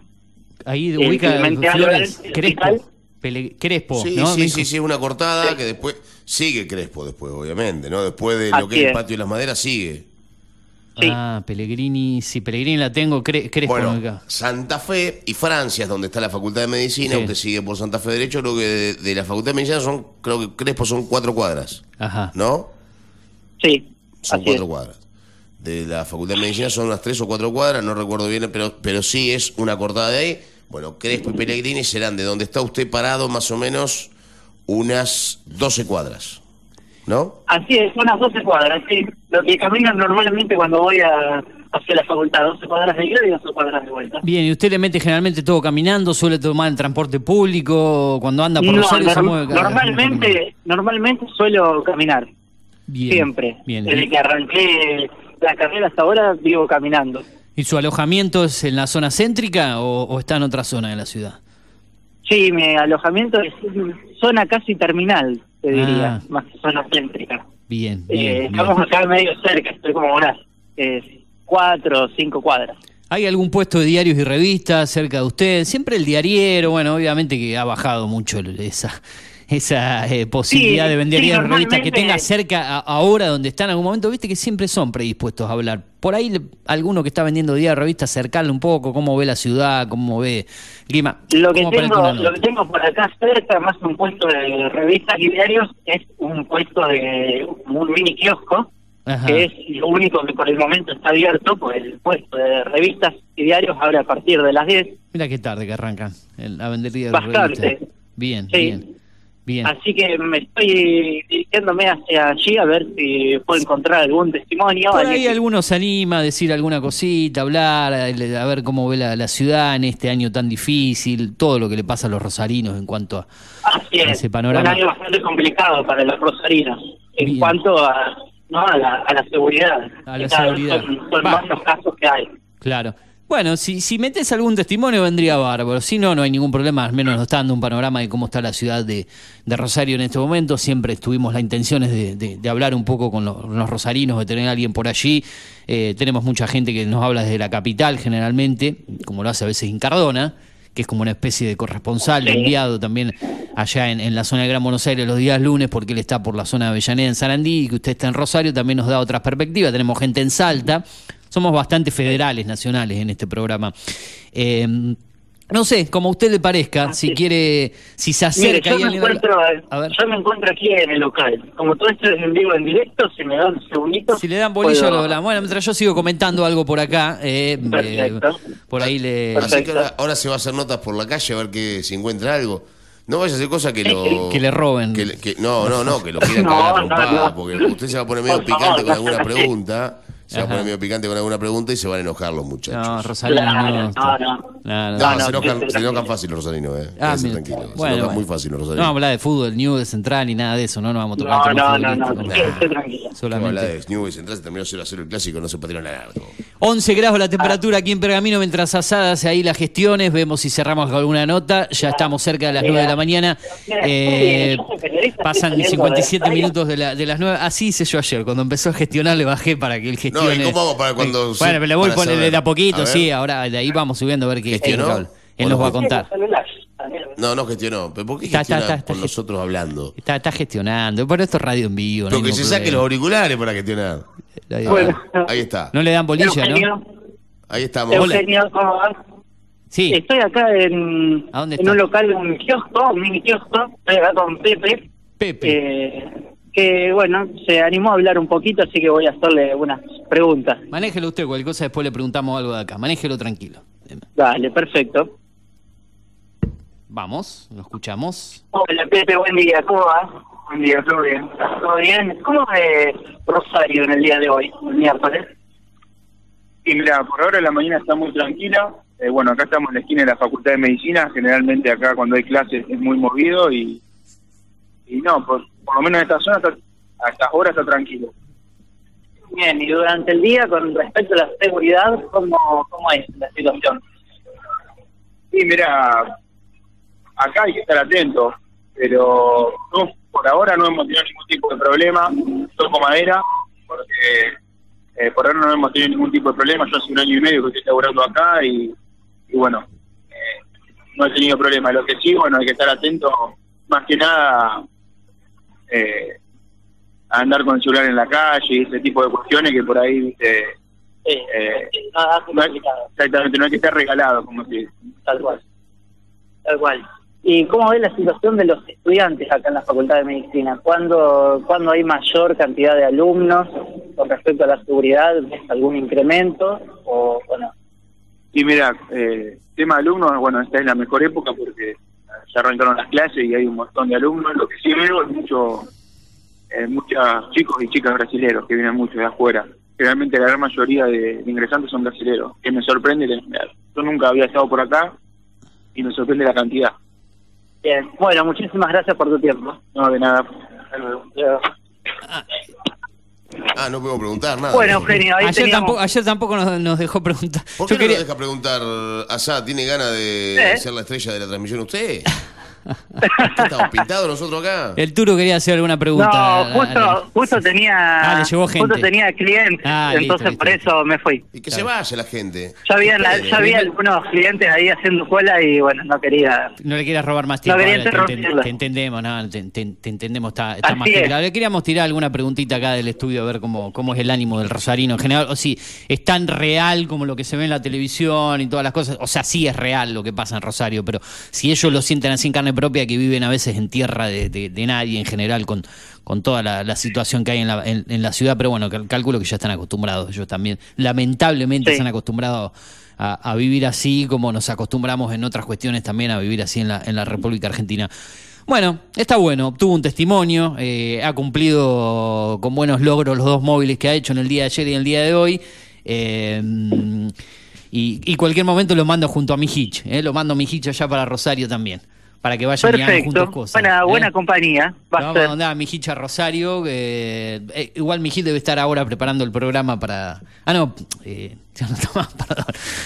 Ahí ubica Flores, Crespo. Pele- Crespo, Sí, ¿no? sí, sí, sí, una cortada que después sigue Crespo después, obviamente, ¿no? Después de lo Así que es el patio de las maderas sigue. Sí. Ah, Pellegrini, sí, Pellegrini la tengo, Cre- Crespo Bueno, no acá. Santa Fe y Francia es donde está la Facultad de Medicina, Sí. usted sigue por Santa Fe Derecho, creo que de, de la Facultad de Medicina son, creo que Crespo son cuatro cuadras, Ajá. ¿no? Sí, Son así cuatro es. cuadras. De la Facultad de Medicina son unas tres o cuatro cuadras, no recuerdo bien, pero, pero sí es una cortada de ahí. Bueno, Crespo y Pellegrini serán de donde está usted parado más o menos unas 12 cuadras, ¿no? Así es, son las 12 cuadras, sí. Lo que camino normalmente cuando voy a hacia la facultad, 12 cuadras de ida y 12 cuadras de vuelta. Bien, ¿y usted le mete generalmente todo caminando? ¿Suele tomar el transporte público? Cuando anda por No, Rosario se mueve cada- normalmente, normalmente suelo caminar, Bien, siempre. Bien. Desde que arranqué la carrera hasta ahora, vivo caminando. ¿Y su alojamiento es en la zona céntrica o, o está en otra zona de la ciudad? Sí, mi alojamiento es zona casi terminal, te diría, Ah. más que zona céntrica. Bien, Eh, bien, estamos acá medio cerca, estoy como unas eh, cuatro o cinco cuadras. ¿Hay algún puesto de diarios y revistas cerca de usted? Siempre el diariero, bueno, obviamente que ha bajado mucho el- esa esa eh, posibilidad Sí, de vender sí, diarios y revistas que tenga cerca a- ahora donde está en algún momento, viste que siempre son predispuestos a hablar. Por ahí alguno que está vendiendo diarios y revistas, acercarle un poco, cómo ve la ciudad, cómo ve clima. Lo que, ¿Cómo aparece tengo, lo que tengo por acá cerca, más un puesto de revistas y diarios, es un puesto de un mini kiosco, Ajá. que es lo único que por el momento está abierto, pues el puesto de revistas y diarios abre a partir de las 10. Mira qué tarde que arrancan el- a vender diarios y Bastante. revistas. Bien, Sí. bien. Bien. Así que me estoy dirigiéndome hacia allí a ver si puedo encontrar algún testimonio. Por ahí alguno se anima a decir alguna cosita, hablar, a, ver cómo ve la, la ciudad en este año tan difícil, todo lo que le pasa a los rosarinos en cuanto a... Así es, ese panorama. un año bastante complicado para los rosarinos en Bien. cuanto a, ¿no? a, la, a la seguridad. A la seguridad. Son, son más los casos que hay. Claro. Bueno, si, si metes algún testimonio vendría bárbaro. Si no, no hay ningún problema. Al menos nos está dando un panorama de cómo está la ciudad de, de Rosario en este momento. Siempre tuvimos la intención de, de- de hablar un poco con los, los rosarinos, de tener a alguien por allí. Eh, tenemos mucha gente que nos habla desde la capital generalmente, como lo hace a veces Incardona, que es como una especie de corresponsal, de enviado también allá en, en la zona del Gran Buenos Aires los días lunes, porque él está por la zona de Avellaneda en Sarandí y que usted está en Rosario, también nos da otras perspectivas. Tenemos gente en Salta. Somos bastante federales, nacionales en este programa. Eh, no sé, como a usted le parezca, si sí. quiere, si se Mire, acerca yo y me, encuentro, A ver. yo me encuentro aquí en el local. Como todo esto es en vivo, en directo, si me dan un segundito. Si le dan bolilla, puedo- lo hablamos. Bueno, mientras yo sigo comentando algo por acá, eh, eh, por ahí le... Perfecto. Así que ahora, ahora se va a hacer notas por la calle a ver que si encuentra algo. No vaya a hacer cosas que lo... Que le roben. que le- que- no, no, no, que lo quieran No, cagar no, no. porque usted se va a poner medio Por picante favor, con alguna pregunta. Se va a poner medio picante con alguna pregunta y se van a enojar los muchachos. No, Rosalino Claro, no. no, no. No, no. No, No, se, no, enojan, se fácil los rosarinos, eh. Ah, mira. tranquilo. Se enojan bueno. muy fácil los No rosarinos. habla de fútbol, New de Central ni nada de eso, no nos vamos a tocar No, el no, no, no, Solamente. de Newell's Central, se terminó 0 a 0 el clásico, no se al arco. 11 grados la temperatura aquí en Pergamino mientras asadas ahí las gestiones, vemos si cerramos con alguna nota, ya estamos cerca de las 9 de la mañana, eh, pasan 57 minutos de, la- de las 9, así hice yo ayer, cuando empezó a gestionar le bajé para que él No, gestione. ¿y cómo hago para cuando Bueno, pero le voy saber? de a poquito, A sí, ahora de ahí vamos subiendo a ver qué ¿Gestionó? Él nos va a contar. No, no gestionó. ¿Pero por qué Está, está, gestiona está, está con nosotros hablando? Está, está gestionando, por esto es radio en vivo. no Pero que ningún se saque los auriculares para gestionar. Ahí- Bueno. Ahí está. No le dan bolilla, ¿no? Ahí estamos. Eugenio, ¿cómo vas? Sí. Estoy acá en, ¿A dónde en un local, un kiosco, un mini kiosco. Estoy acá con Pepe. Pepe. eh, que bueno, se animó a hablar un poquito, así que voy a hacerle unas preguntas. Manéjelo usted, cualquier cosa después le preguntamos algo de acá. Manéjelo tranquilo. Dale, perfecto. Vamos, lo escuchamos. Hola Pepe, buen día, ¿cómo vas? Buen día, todo bien. ¿Todo bien? ¿Cómo ve Rosario en el día de hoy, el miércoles? Y mira, por ahora la mañana está muy tranquila. Eh, bueno, acá estamos en la esquina de la Facultad de Medicina. Generalmente acá cuando hay clases es muy movido y, y no, por, por lo menos en esta zona está, a estas horas está tranquilo. Bien, y durante el día, con respecto a la seguridad, ¿cómo, cómo es la situación? Y mira, acá hay que estar atento, pero no, por ahora no hemos tenido ningún tipo de problema. Toco madera, porque eh, por ahora no hemos tenido ningún tipo de problema. Yo hace un año y medio que estoy laburando acá y, y bueno, eh, no he tenido problema. Lo que sí, bueno, hay que estar atento más que nada eh, andar con el celular en la calle y ese tipo de cuestiones que por ahí, viste, Sí, eh, sí, nada no hay- complicado, exactamente, no hay que estar regalado, como dice. tal cual. Tal cual. ¿Y cómo ve la situación de los estudiantes acá en la Facultad de Medicina? ¿Cuándo, ¿cuándo hay mayor cantidad de alumnos con respecto a la seguridad? ¿Ves algún incremento o, o no? Y mira, eh, tema alumnos, bueno, esta es la mejor época porque ya arrancaron las clases y hay un montón de alumnos. Lo que sí veo es mucho, eh, muchos chicos y chicas brasileros que vienen mucho de afuera. Realmente la gran mayoría de, de ingresantes son brasileros, que me sorprende. que- Yo nunca había estado por acá y me sorprende la cantidad. Bien, bueno, muchísimas gracias por tu tiempo. No, de nada. Hasta luego. Ah, no puedo preguntar nada. Bueno, Eugenio, ahí Ayer teníamos... tampoco, ayer tampoco nos, nos dejó preguntar. ¿Por Yo qué no quería- lo deja preguntar Asá? ¿Tiene ganas de ¿Eh? ser la estrella de la transmisión usted? ¿Qué ¿Estamos pintados nosotros acá? El Turo quería hacer alguna pregunta. No, justo, justo tenía... Ah, le llegó gente. Justo tenía clientes, Ah, entonces listo, por listo. eso me fui. Y que se vaya la gente. Ya había, la- Espere. ya había algunos clientes ahí haciendo cola y bueno, no quería... No le quieras robar más tiempo. quería te, entendemos, no, te, te- te entendemos, está, está Así más que es. claro. Le queríamos tirar alguna preguntita acá del estudio a ver cómo, cómo es el ánimo del rosarino en general, o si es tan real como lo que se ve en la televisión y todas las cosas. O sea, sí es real lo que pasa en Rosario, pero si ellos lo sienten así en carne propia, que viven a veces en tierra de, de- de nadie en general, con, con toda la, la situación que hay en la, en, en la ciudad, pero bueno, cal- calculo que ya están acostumbrados ellos también. Lamentablemente Sí. se han acostumbrado a, a vivir así, como nos acostumbramos en otras cuestiones también a vivir así en la, en la República Argentina. Bueno, está bueno, obtuvo un testimonio, eh, ha cumplido con buenos logros los dos móviles que ha hecho en el día de ayer y en el día de hoy. eh, y, y cualquier momento lo mando junto a mi hitch, eh, lo mando a mi hitch allá para Rosario también, para que vayan y hagan juntos Perfecto, cosas. buena, ¿eh? buena compañía va vamos a mandar a mi hitch a Rosario. eh, igual mi hitch debe estar ahora preparando el programa para. Ah, no, eh, perdón.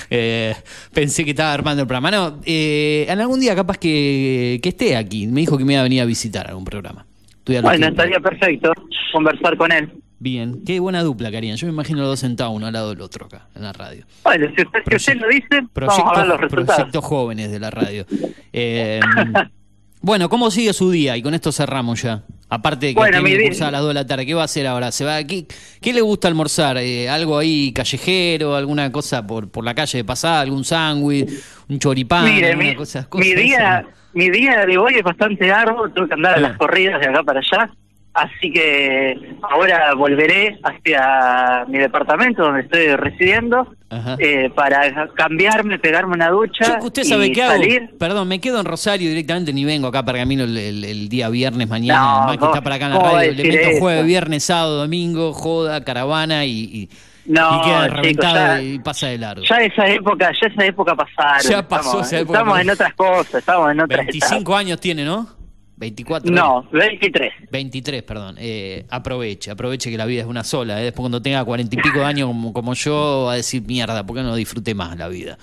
Eh, pensé que estaba armando el programa. No, eh, en algún día capaz que, que esté aquí. Me dijo que me iba a venir a visitar algún programa. Bueno, estaría perfecto conversar con él. Bien, qué buena dupla que harían. Yo me imagino los dos sentados uno al lado del otro acá, en la radio. Bueno, si usted, si usted lo dice, vamos a ver Proyectos, los resultados. proyectos jóvenes de la radio. Eh, bueno, ¿cómo sigue su día? Y con esto cerramos ya. Aparte de que Bueno, tiene que a las 2 de la tarde, ¿qué va a hacer ahora? ¿Se va aquí? ¿Qué le gusta almorzar? Eh, ¿Algo ahí callejero? ¿Alguna cosa por, por la calle de pasada? ¿Algún sándwich? ¿Un choripán? Mire, mi, cosa- mi día, esa? mi día de hoy es bastante arduo, tengo que andar a Ah. las corridas de acá para allá, así que ahora volveré hacia mi departamento donde estoy residiendo eh, para cambiarme, pegarme una ducha Yo que usted sabe y qué hago. salir. Perdón, me quedo en Rosario directamente, ni vengo acá a Pergamino el, el- el día viernes, mañana, No, además que ¿cómo- está para acá en la radio. Le meto eso? jueves, viernes, sábado, domingo, joda, caravana y, y, No, y queda reventado y pasa de largo. Ya esa época, ya esa época pasaron. Ya pasó estamos, esa época. Estamos en otras cosas, estamos en otras 25 años tiene, ¿no? 24. No, 23. 23, perdón. Eh, aproveche, aproveche que la vida es una sola. ¿eh? Después cuando tenga cuarenta y pico de años como, como yo, va a decir, mierda, ¿por qué no disfruté más la vida?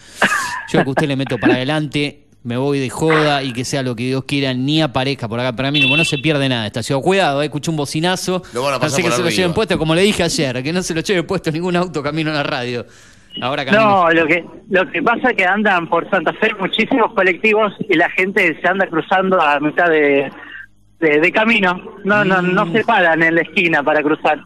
Yo que a usted le meto para adelante, me voy de joda y que sea lo que Dios quiera, ni aparezca por acá para mí, como no se pierde nada. Estación, cuidado, eh, escuché un bocinazo. Lo van a pasar Así que por se lo lleven puesto, como le dije ayer, que no se lo lleve puesto ningún auto camino a la radio. Ahora. No, lo que lo que pasa es que andan por Santa Fe muchísimos colectivos y la gente se anda cruzando a mitad de, de, de camino. No, no, no se paran en la esquina para cruzar.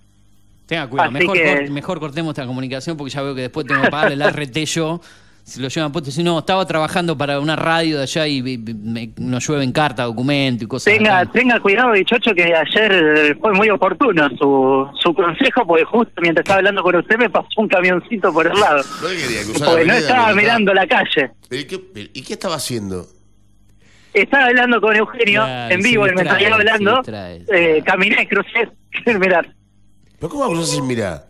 Tenga cuidado, Así mejor, que- mejor cortemos esta comunicación porque ya veo que después tengo que pagar el RT yo. Si lo llevan puesto, si no, estaba trabajando para una radio de allá y vi- me- nos llueven carta, documento y cosas Tenga, acá. tenga cuidado, dichocho, que ayer eh, fue muy oportuno su, su consejo, porque justo mientras estaba hablando con usted me pasó un camioncito por el lado. No quería cruzar la Porque no estaba mirando la calle. ¿Pero ¿Y qué, ¿Y qué estaba haciendo? Estaba hablando con Eugenio Claro, en se vivo y me distrae, estaba hablando. se distrae. Eh, caminé, crucé, sin mirar. ¿Pero cómo va a cruzar sin mirar?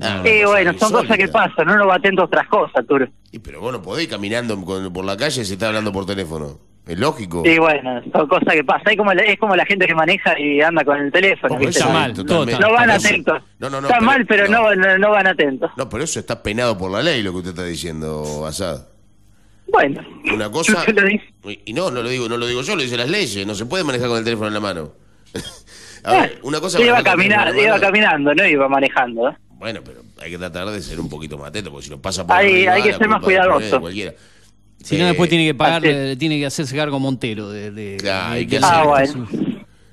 Ah, Sí, bueno, son cosas que pasan, uno va atento a otras cosas, Turo. Y pero bueno, podés ir caminando por la calle si está hablando por teléfono. Es lógico. Sí, bueno, son cosas que pasan. Es como, la- es como la gente que maneja y anda con el teléfono. Está mal, totalmente. No van atentos. No, no, no. está pero- mal, pero no. No, no van atentos. No, pero eso está penado por la ley, lo que usted está diciendo, Asad. Bueno, Una cosa. Usted lo dice. Y no, no lo digo, no lo digo yo, lo dicen las leyes. No se puede manejar con el teléfono en la mano. A ver, una cosa. iba, caminar, iba caminando, no iba manejando. ¿eh? Bueno, pero hay que tratar de ser un poquito más atento, porque si nos pasa por Hay- arriba, hay que ser más cuidadoso. cualquiera. Si no, Eh, después tiene que pagar, eh, tiene que hacerse cargo Montero. De, de- Claro, de- ¿y qué de- Ah, bueno.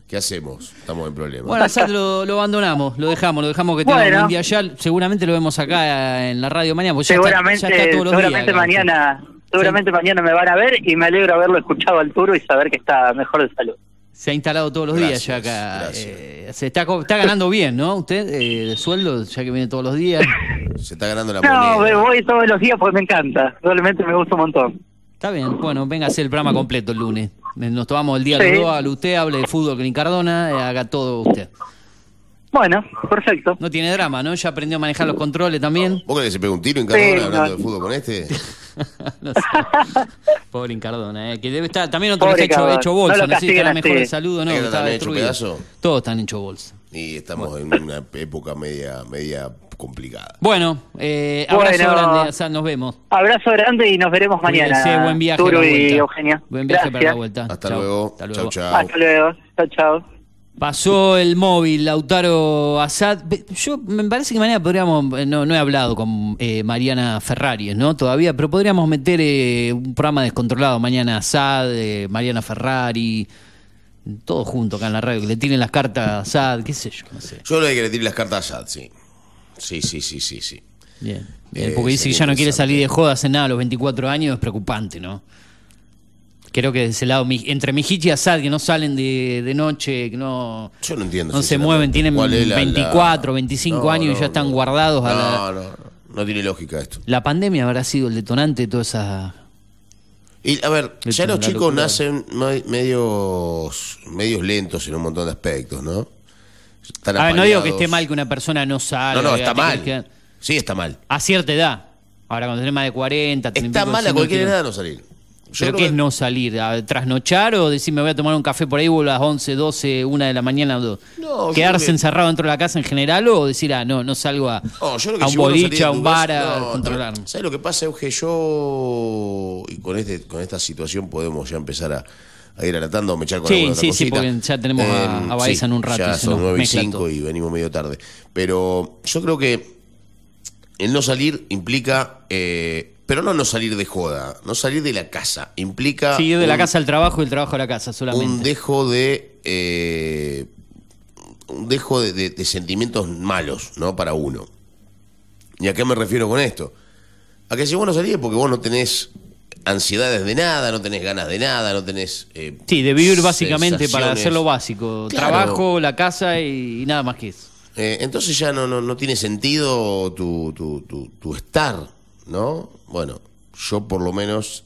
¿Qué hacemos? Estamos en problemas. Bueno, lo, lo abandonamos, lo dejamos, lo dejamos que tenga Bueno. un día ya. Seguramente lo vemos acá en la radio mañana, porque ya está- Seguramente, ya está, todos los seguramente días. mañana, seguramente mañana me van a ver y me alegro haberlo escuchado al Turo y saber que está mejor de salud. Se ha instalado todos los días ya acá. gracias. eh, se está, está ganando bien, ¿no? Usted, eh, de sueldo, ya que viene todos los días. Se está ganando la No, me moneda. voy todos los días porque me encanta. Realmente me gusta un montón. Está bien, bueno, venga a hacer el programa completo el lunes. Nos tomamos el día Sí. los dos, hable usted, hable de fútbol con Cardona, eh, haga todo usted. Bueno, perfecto. No tiene drama, ¿no? Ya aprendió a manejar los controles también. ¿Vos querés que se pegue un tiro en Cardona Sí, hablando no. de fútbol con este? No sé. Pobre Incardona, eh, que debe estar. También otro Pobre hecho, hecho bolsa. No No, sé si estará mejor de salud o no. ¿Es que Está hecho destruido. pedazo? Todos están hecho bolsa. Y estamos en una época media, media complicada. Bueno, eh, abrazo Bueno. grande, nos vemos. Abrazo grande y nos veremos mañana. Cuídese, buen viaje Turo y. Eugenio. Buen viaje para la Gracias. vuelta. Hasta Chau, luego. hasta Chau, chau. Hasta luego. Chao, chao. Pasó el móvil, Lautaro Assad. Yo me parece que mañana podríamos, eh, no, no he hablado con eh, Mariana Ferrari, ¿no? Todavía, pero podríamos meter eh, un programa descontrolado mañana Assad, eh, Mariana Ferrari, todo junto acá en la radio, que le tienen las cartas a Assad, qué sé yo, no sé. Yo le hay que le tire las cartas a Sad, sí. Sí, sí, sí, sí, sí. Bien, bien, Eh, porque dice que ya no quiere salir de joda hace nada a los 24 años, es preocupante, ¿no? Creo que de ese lado, entre Mijic y Assad, que no salen de, de noche, que no, Yo no entiendo. no se mueven, tienen la- la- 24, 25 No, años y ya están guardados a la... No, no, no. Tiene lógica esto. La pandemia habrá sido el detonante de toda esa... Y a ver, ya los chicos locura. nacen me- medios, medios lentos en un montón de aspectos, ¿no? Están A ver, no digo que esté mal que una persona no salga. No, no, está mal. que- Sí, está mal. A cierta edad. Ahora, cuando tenés más de 40, 30 y Está mal a cualquier edad no salir. Yo ¿Pero qué es no salir? ¿A trasnochar o decir me voy a tomar un café por ahí vuelvo a las 11, 12, 1 de la mañana? o? No, ¿Quedarse que- encerrado dentro de la casa en general o decir, ah, no, no salgo a, No, yo que a un si no boliche, de a un bar a no, controlarme? ¿Sabes lo que pasa, Euge? Yo, y con, este, con esta situación podemos ya empezar a, a ir alatando, a mechar con Sí, sí, sí, porque ya tenemos a- a Baeza en un rato, Ya son nos 9 y mezcla 5 todo. y venimos medio tarde. Pero yo creo que el no salir implica... eh, pero no no salir de joda, no salir de la casa. Implica... Sí, de la un- casa al trabajo y del trabajo a la casa un solamente. dejo de eh, un dejo de, de- de sentimientos malos no para uno y a qué me refiero con esto a que si vos no salís porque vos no tenés ansiedades de nada no tenés ganas de nada no tenés eh, Sí, de vivir básicamente para hacer lo básico. Claro. Trabajo, la casa y, y nada más que eso. Eh, entonces ya no, no, no tiene sentido tu, tu, tu, tu estar, ¿no? Bueno, yo por lo menos,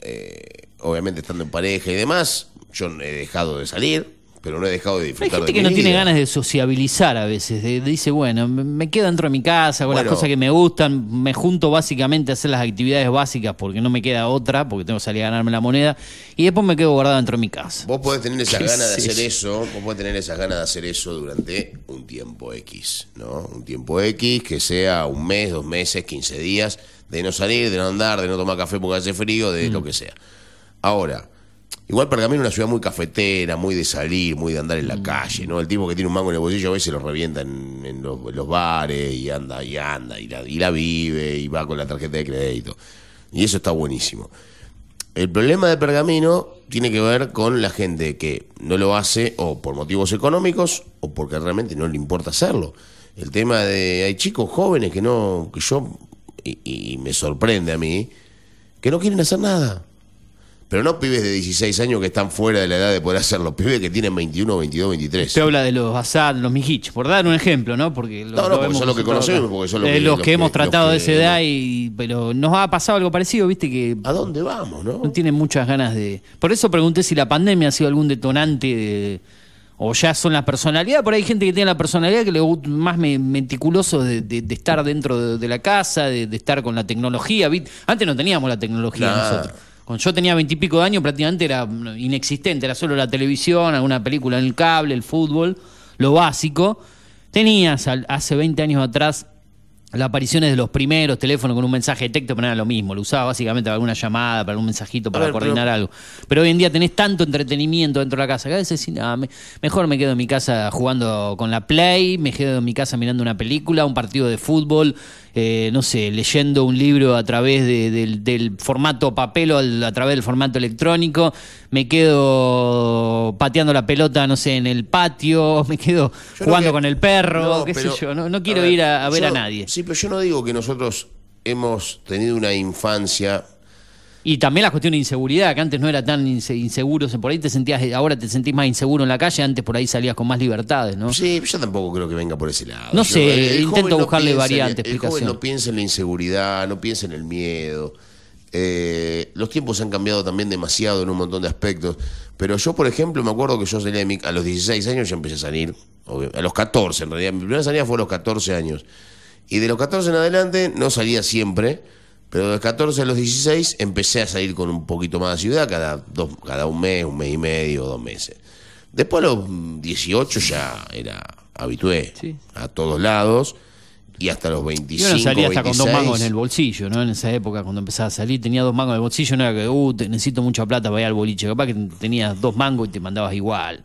eh, obviamente estando en pareja y demás, yo he dejado de salir pero no he dejado de Hay disfrutar gente de que mi no tiene ganas de sociabilizar a veces. de- dice, bueno, me- quedo dentro de mi casa con Bueno. las cosas que me gustan, me junto básicamente a hacer las actividades básicas porque no me queda otra, porque tengo que salir a ganarme la moneda, y después me quedo guardado dentro de mi casa. Vos podés tener esas ¿Qué ganas de hacer eso? eso, vos podés tener esas ganas de hacer eso durante un tiempo X, ¿no? Un tiempo X que sea un mes, dos meses, 15 días, de no salir, de no andar, de no tomar café porque hace frío, de Mm. lo que sea. Ahora, igual Pergamino es una ciudad muy cafetera, muy de salir, muy de andar en la Mm. calle, ¿no? El tipo que tiene un mango en el bolsillo a veces lo revienta en, en los, en los bares y anda y anda y la, y la vive y va con la tarjeta de crédito. Y eso está buenísimo. El problema de Pergamino tiene que ver con la gente que no lo hace o por motivos económicos o porque realmente no le importa hacerlo. El tema de hay chicos jóvenes que no que yo y, y me sorprende a mí que no quieren hacer nada. Pero no pibes de 16 años que están fuera de la edad de poder hacerlo, pibes que tienen 21, 22, 23. Usted habla de los Assad, los Mijich, por dar un ejemplo, ¿no? Porque lo- No, no, porque son los que conocemos, porque son los Eh, que- los los que hemos tratado los de esa edad, y, pero nos ha pasado algo parecido, viste, que ¿A dónde vamos, no? no tienen muchas ganas de... Por eso pregunté si la pandemia ha sido algún detonante de- o ya son las personalidades. Por ahí hay gente que tiene la personalidad que le gusta más me- meticuloso de, de- de estar dentro de, de la casa, de, de estar con la tecnología. Antes no teníamos la tecnología Nah. nosotros. Cuando yo tenía veintipico de años prácticamente era inexistente, era solo la televisión, alguna película en el cable, el fútbol, lo básico. Tenías al- hace 20 años atrás las apariciones de los primeros teléfonos con un mensaje de texto, pero era lo mismo. Lo usaba básicamente para alguna llamada, para algún mensajito, para ver, coordinar pero- algo. Pero hoy en día tenés tanto entretenimiento dentro de la casa que a veces decís, "No, me- mejor me quedo en mi casa jugando con la Play, me quedo en mi casa mirando una película, un partido de fútbol, eh, no sé, leyendo un libro a través de- del, del formato papel o al- a través del formato electrónico, me quedo pateando la pelota, no sé, en el patio, me quedo Yo jugando que- con el perro, No, qué pero- sé yo. No, no quiero ir a, a ver yo- a nadie. Sí, pero yo no digo que nosotros hemos tenido una infancia. Y también la cuestión de inseguridad, que antes no era tan inse- inseguro, por ahí te sentías, ahora te sentís más inseguro en la calle, antes por ahí salías con más libertades, ¿no? Sí, yo tampoco creo que venga por ese lado. No Yo- sé, el intento buscarle piensa en- variante, El joven no piensa en la inseguridad, no piensa en el miedo. Eh, los tiempos han cambiado también demasiado en un montón de aspectos. Pero yo, por ejemplo, me acuerdo que yo a los 16 años ya empecé a salir. A los 14, en realidad. Mi primera salida fue a los 14 años. Y de los 14 en adelante no salía siempre. Pero de los 14 a los 16 empecé a salir con un poquito más de ciudad, cada, dos, cada un mes, un mes y medio, dos meses. Después a los 18 ya era habitué Sí. a todos lados y hasta los 25, Yo no salía hasta con dos 26. mangos en el bolsillo, ¿no? En esa época, cuando empezaba a salir, tenía dos mangos en el bolsillo, no era que, uh, te- necesito mucha plata para ir al boliche. Capaz que tenías dos mangos y te mandabas igual.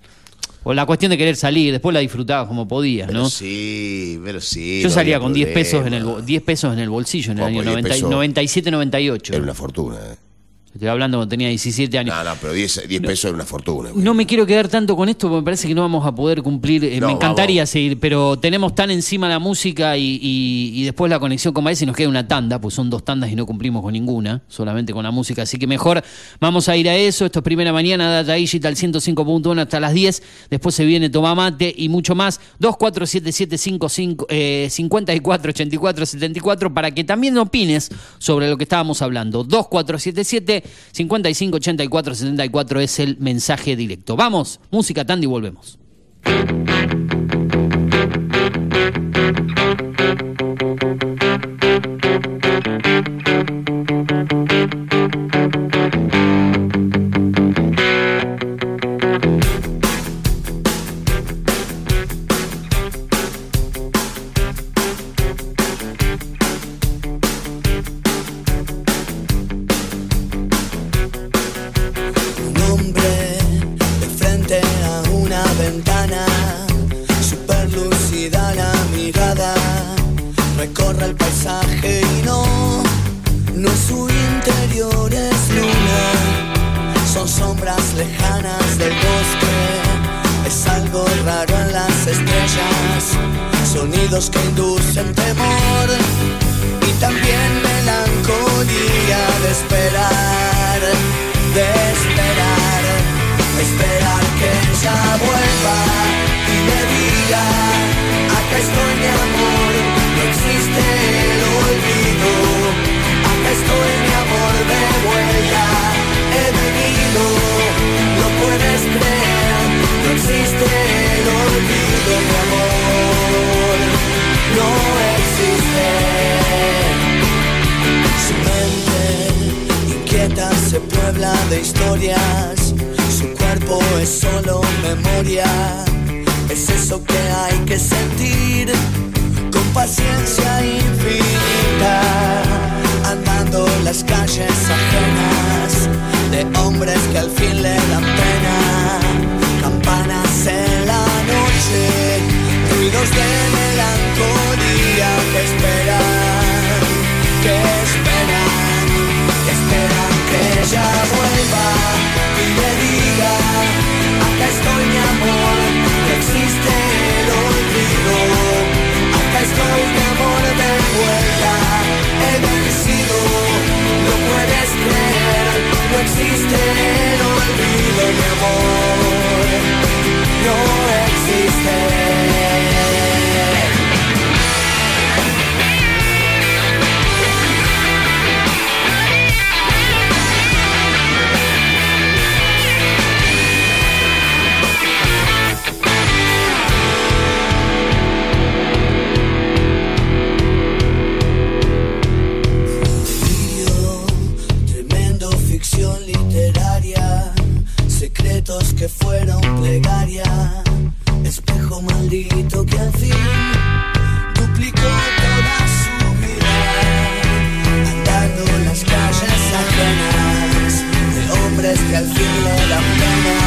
O la cuestión de querer salir, después la disfrutabas como podías, Pero ¿no? sí, pero sí. Yo no salía con 10 pesos, en el, problema. bo- 10 pesos en el bolsillo en el año pues 10 90 pesos. 97-98. Era una fortuna, ¿eh? Estoy hablando cuando tenía 17 años. No, no, pero 10, 10 pesos era una fortuna. No me quiero quedar tanto con esto porque me parece que no vamos a poder cumplir. eh, No, me encantaría vamos. seguir, pero tenemos tan encima la música y, y- y después la conexión con Maese y nos queda una tanda, pues son dos tandas y no cumplimos con ninguna, solamente con la música. Así que mejor vamos a ir a eso. Esto es primera mañana, Data Digital 105.1 hasta las 10. Después se viene Toma Mate y mucho más. 247755 eh, 54 84 74 para que también opines sobre lo que estábamos hablando. 2477 55 84 74 es el mensaje directo. Vamos, música tanda y volvemos. Sonidos que inducen temor y también melancolía de esperar, de esperar, esperar que ella vuelva y me diga, acá estoy mi amor, no existe el olvido, acá estoy mi amor de vuelta, he venido, lo puedes creer, no existe el olvido, mi amor, no existe. Su mente inquieta se puebla de historias, su cuerpo es solo memoria, es eso que hay que sentir con paciencia infinita, andando las calles ajenas de hombres que al fin le dan pena campanas en la noche, ruidos de melancolía que esperan, que esperan, que esperan que ella vuelva y le diga, acá estoy mi amor, no existe el olvido, acá estoy mi amor de vuelta, he vencido, no puedes creer, no existe el olvido, mi amor, no existe. Que fueron plegaria, espejo maldito que al fin duplicó toda su vida, andando las calles ajenas de hombres que al fin le dan pena,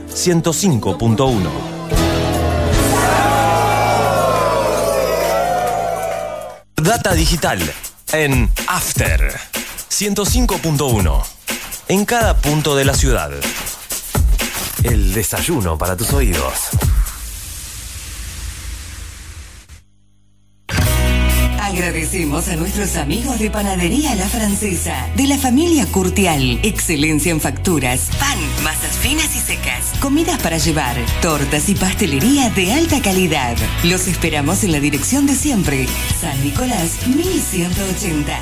105.1. Data Digital en After 105.1 en cada punto de la ciudad. El desayuno para tus oídos. Agradecemos a nuestros amigos de Panadería La Francesa, de la familia Curtial. Excelencia en facturas, pan, masas finas y secas, comidas para llevar, tortas y pastelería de alta calidad. Los esperamos en la dirección de siempre, San Nicolás 1180.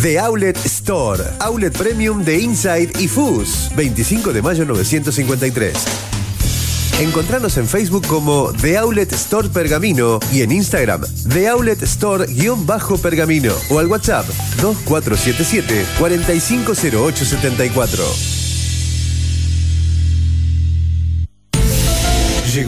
The Outlet Store, Outlet Premium de Inside y Fus, 25 de mayo 953. Encontranos en Facebook como The Outlet Store Pergamino y en Instagram The Outlet Store-Pergamino o al WhatsApp 2477 450874.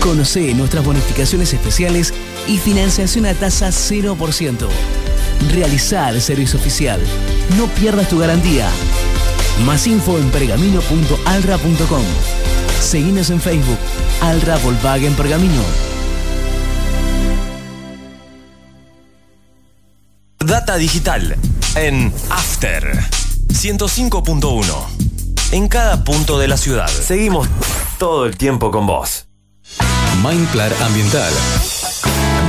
Conoce nuestras bonificaciones especiales y financiación a tasa 0%. Realizar el servicio oficial. No pierdas tu garantía. Más info en pergamino.alra.com. Seguinos en Facebook. Alra Volkswagen Pergamino. Data digital en After 105.1. En cada punto de la ciudad. Seguimos todo el tiempo con vos. Mindplar Ambiental.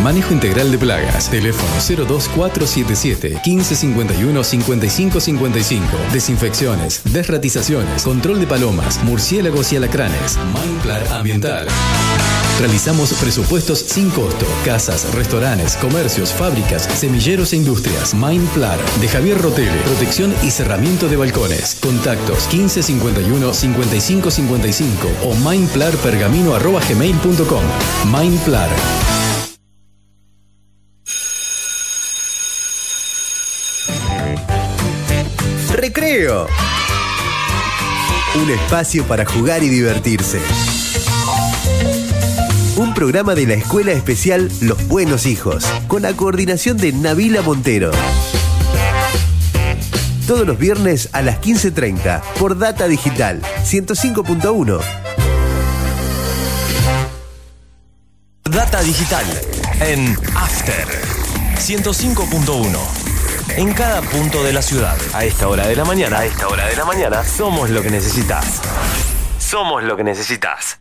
Manejo integral de plagas. Teléfono 02477 1551 5555. Desinfecciones, desratizaciones, control de palomas, murciélagos y alacranes. Mindplar Ambiental. Realizamos presupuestos sin costo. Casas, restaurantes, comercios, fábricas, semilleros e industrias. Mindplar de Javier Rotele. Protección y cerramiento de balcones. Contactos 1551 5555 o mindplarpergamino.gmail.com. Mindplar. Recreo. Un espacio para jugar y divertirse. Programa de la Escuela Especial Los Buenos Hijos, con la coordinación de Navila Montero. Todos los viernes a las 15.30 por Data Digital 105.1. Data digital en After 105.1. En cada punto de la ciudad. A esta hora de la mañana. A esta hora de la mañana. Somos lo que necesitas. Somos lo que necesitas.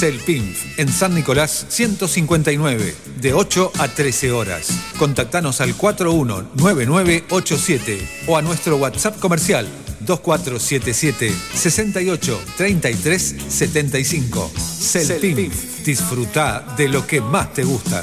Celpinf, en San Nicolás 159, de 8 a 13 horas. Contactanos al 419987 o a nuestro WhatsApp comercial 2477 68 33 75. Celpinf, disfruta de lo que más te gusta.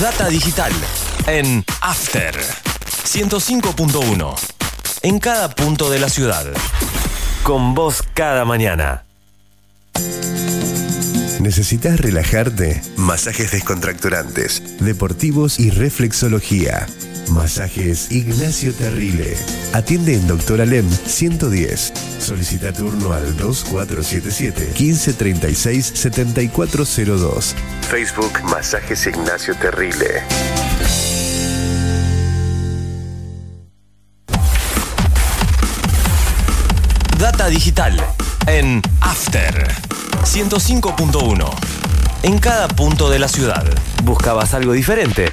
Data digital en After 105.1. En cada punto de la ciudad. Con vos cada mañana. ¿Necesitas relajarte? Masajes descontracturantes, deportivos y reflexología. Masajes Ignacio Terrile. Atiende en Doctor Alem 110. Solicita turno al 2477 1536 7402. Facebook Masajes Ignacio Terrile. Data digital en After 105.1. en cada punto de la ciudad. ¿Buscabas algo diferente?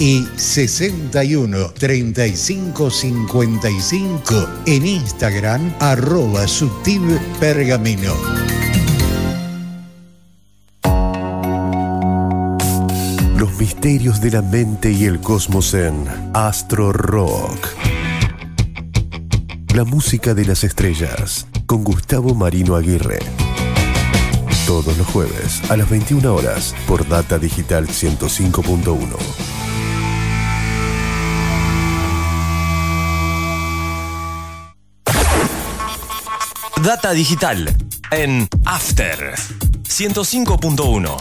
y 61 35 55 en Instagram arroba Pergamino. Los misterios de la mente y el cosmos en Astro Rock. La música de las estrellas con Gustavo Marino Aguirre. Todos los jueves a las 21 horas por Data Digital 105.1. Data digital en After 105.1.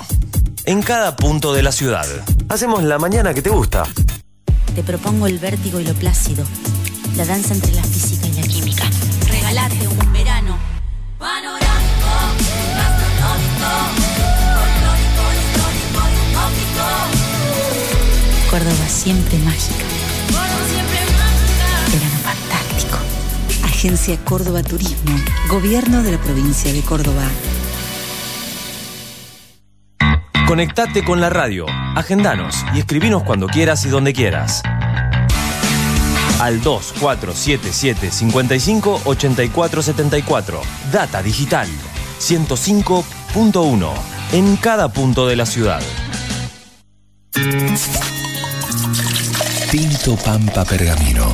En cada punto de la ciudad. Hacemos la mañana que te gusta. Te propongo el vértigo y lo plácido, la danza entre la física y la química. Regalate un verano panorámico, gastronómico, folclórico, histórico y utópico. Córdoba siempre mágica. Agencia Córdoba Turismo, Gobierno de la provincia de Córdoba. Conectate con la radio, agendanos y escribinos cuando quieras y donde quieras. Al 2477 55 84 74. Data Digital 105.1. En cada punto de la ciudad. Tinto Pampa Pergamino,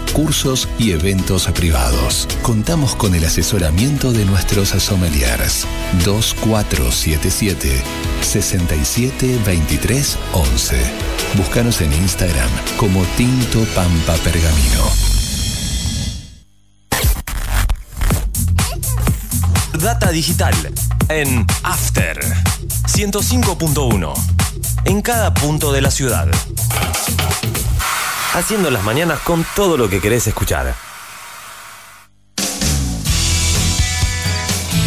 cursos y eventos privados. Contamos con el asesoramiento de nuestros sommeliers 2477 6723 11. Búscanos en Instagram como Tinto Pampa Pergamino. Data digital en After 105.1. En cada punto de la ciudad. Haciendo las mañanas con todo lo que querés escuchar.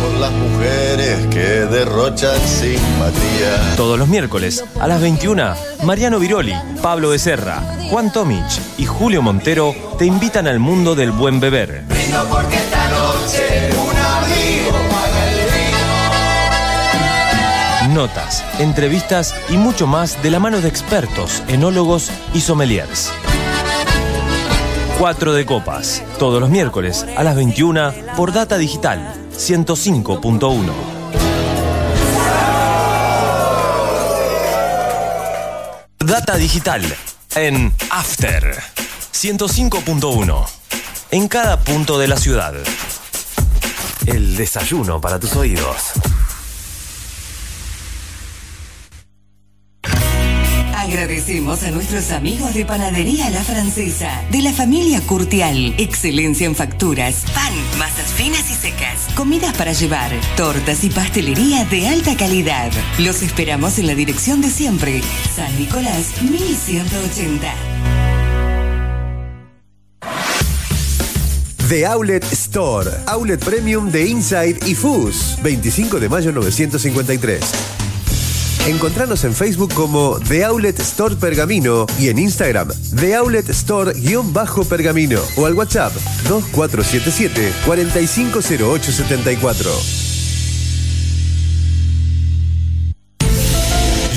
Por las mujeres que derrochan simpatía. Todos los miércoles a las 21, Mariano Viroli, Pablo Becerra, Juan Tomich y Julio Montero te invitan al mundo del buen beber. Brindo porque esta noche un amigo paga el vino. Notas, entrevistas y mucho más de la mano de expertos, enólogos y sommeliers. 4 de copas, todos los miércoles a las 21 por Data Digital 105.1. Data Digital en After 105.1. En cada punto de la ciudad. El desayuno para tus oídos. Agradecemos a nuestros amigos de Panadería La Francesa, de la familia Curtial. Excelencia en facturas, pan, masas finas y secas, comidas para llevar, tortas y pastelería de alta calidad. Los esperamos en la dirección de siempre, San Nicolás 1180. The Outlet Store. Outlet Premium de Inside y Fus. 25 de mayo 953. Encontranos en Facebook como The Outlet Store Pergamino y en Instagram The Outlet Store-Pergamino o al WhatsApp 2477 450874.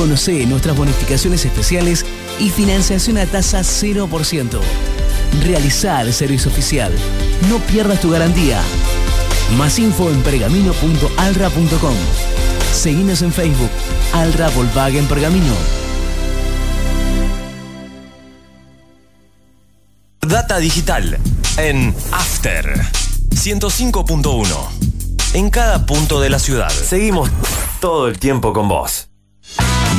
Conoce nuestras bonificaciones especiales y financiación a tasa 0%. Realizar el servicio oficial. No pierdas tu garantía. Más info en pergamino.alra.com. Seguinos en Facebook. Alra Volkswagen Pergamino. Data digital en After 105.1. En cada punto de la ciudad. Seguimos todo el tiempo con vos.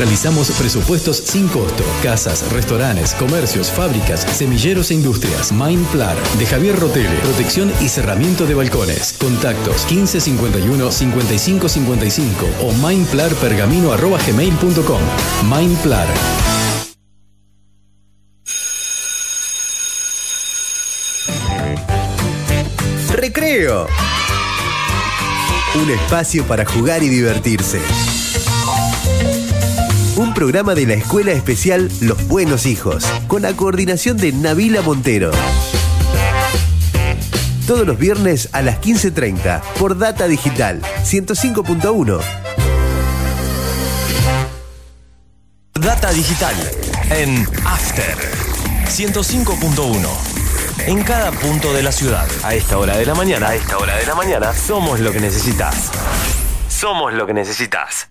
Realizamos presupuestos sin costo. Casas, restaurantes, comercios, fábricas, semilleros e industrias. Mindplar de Javier Rotele. Protección y cerramiento de balcones. Contactos 1551 5555 o mindplarpergamino.gmail.com. Mindplar. Recreo. Un espacio para jugar y divertirse. Un programa de la Escuela Especial Los Buenos Hijos, con la coordinación de Navila Montero. Todos los viernes a las 15.30 por Data Digital 105.1. Data digital en After 105.1. En cada punto de la ciudad. A esta hora de la mañana. A esta hora de la mañana. Somos lo que necesitas. Somos lo que necesitas.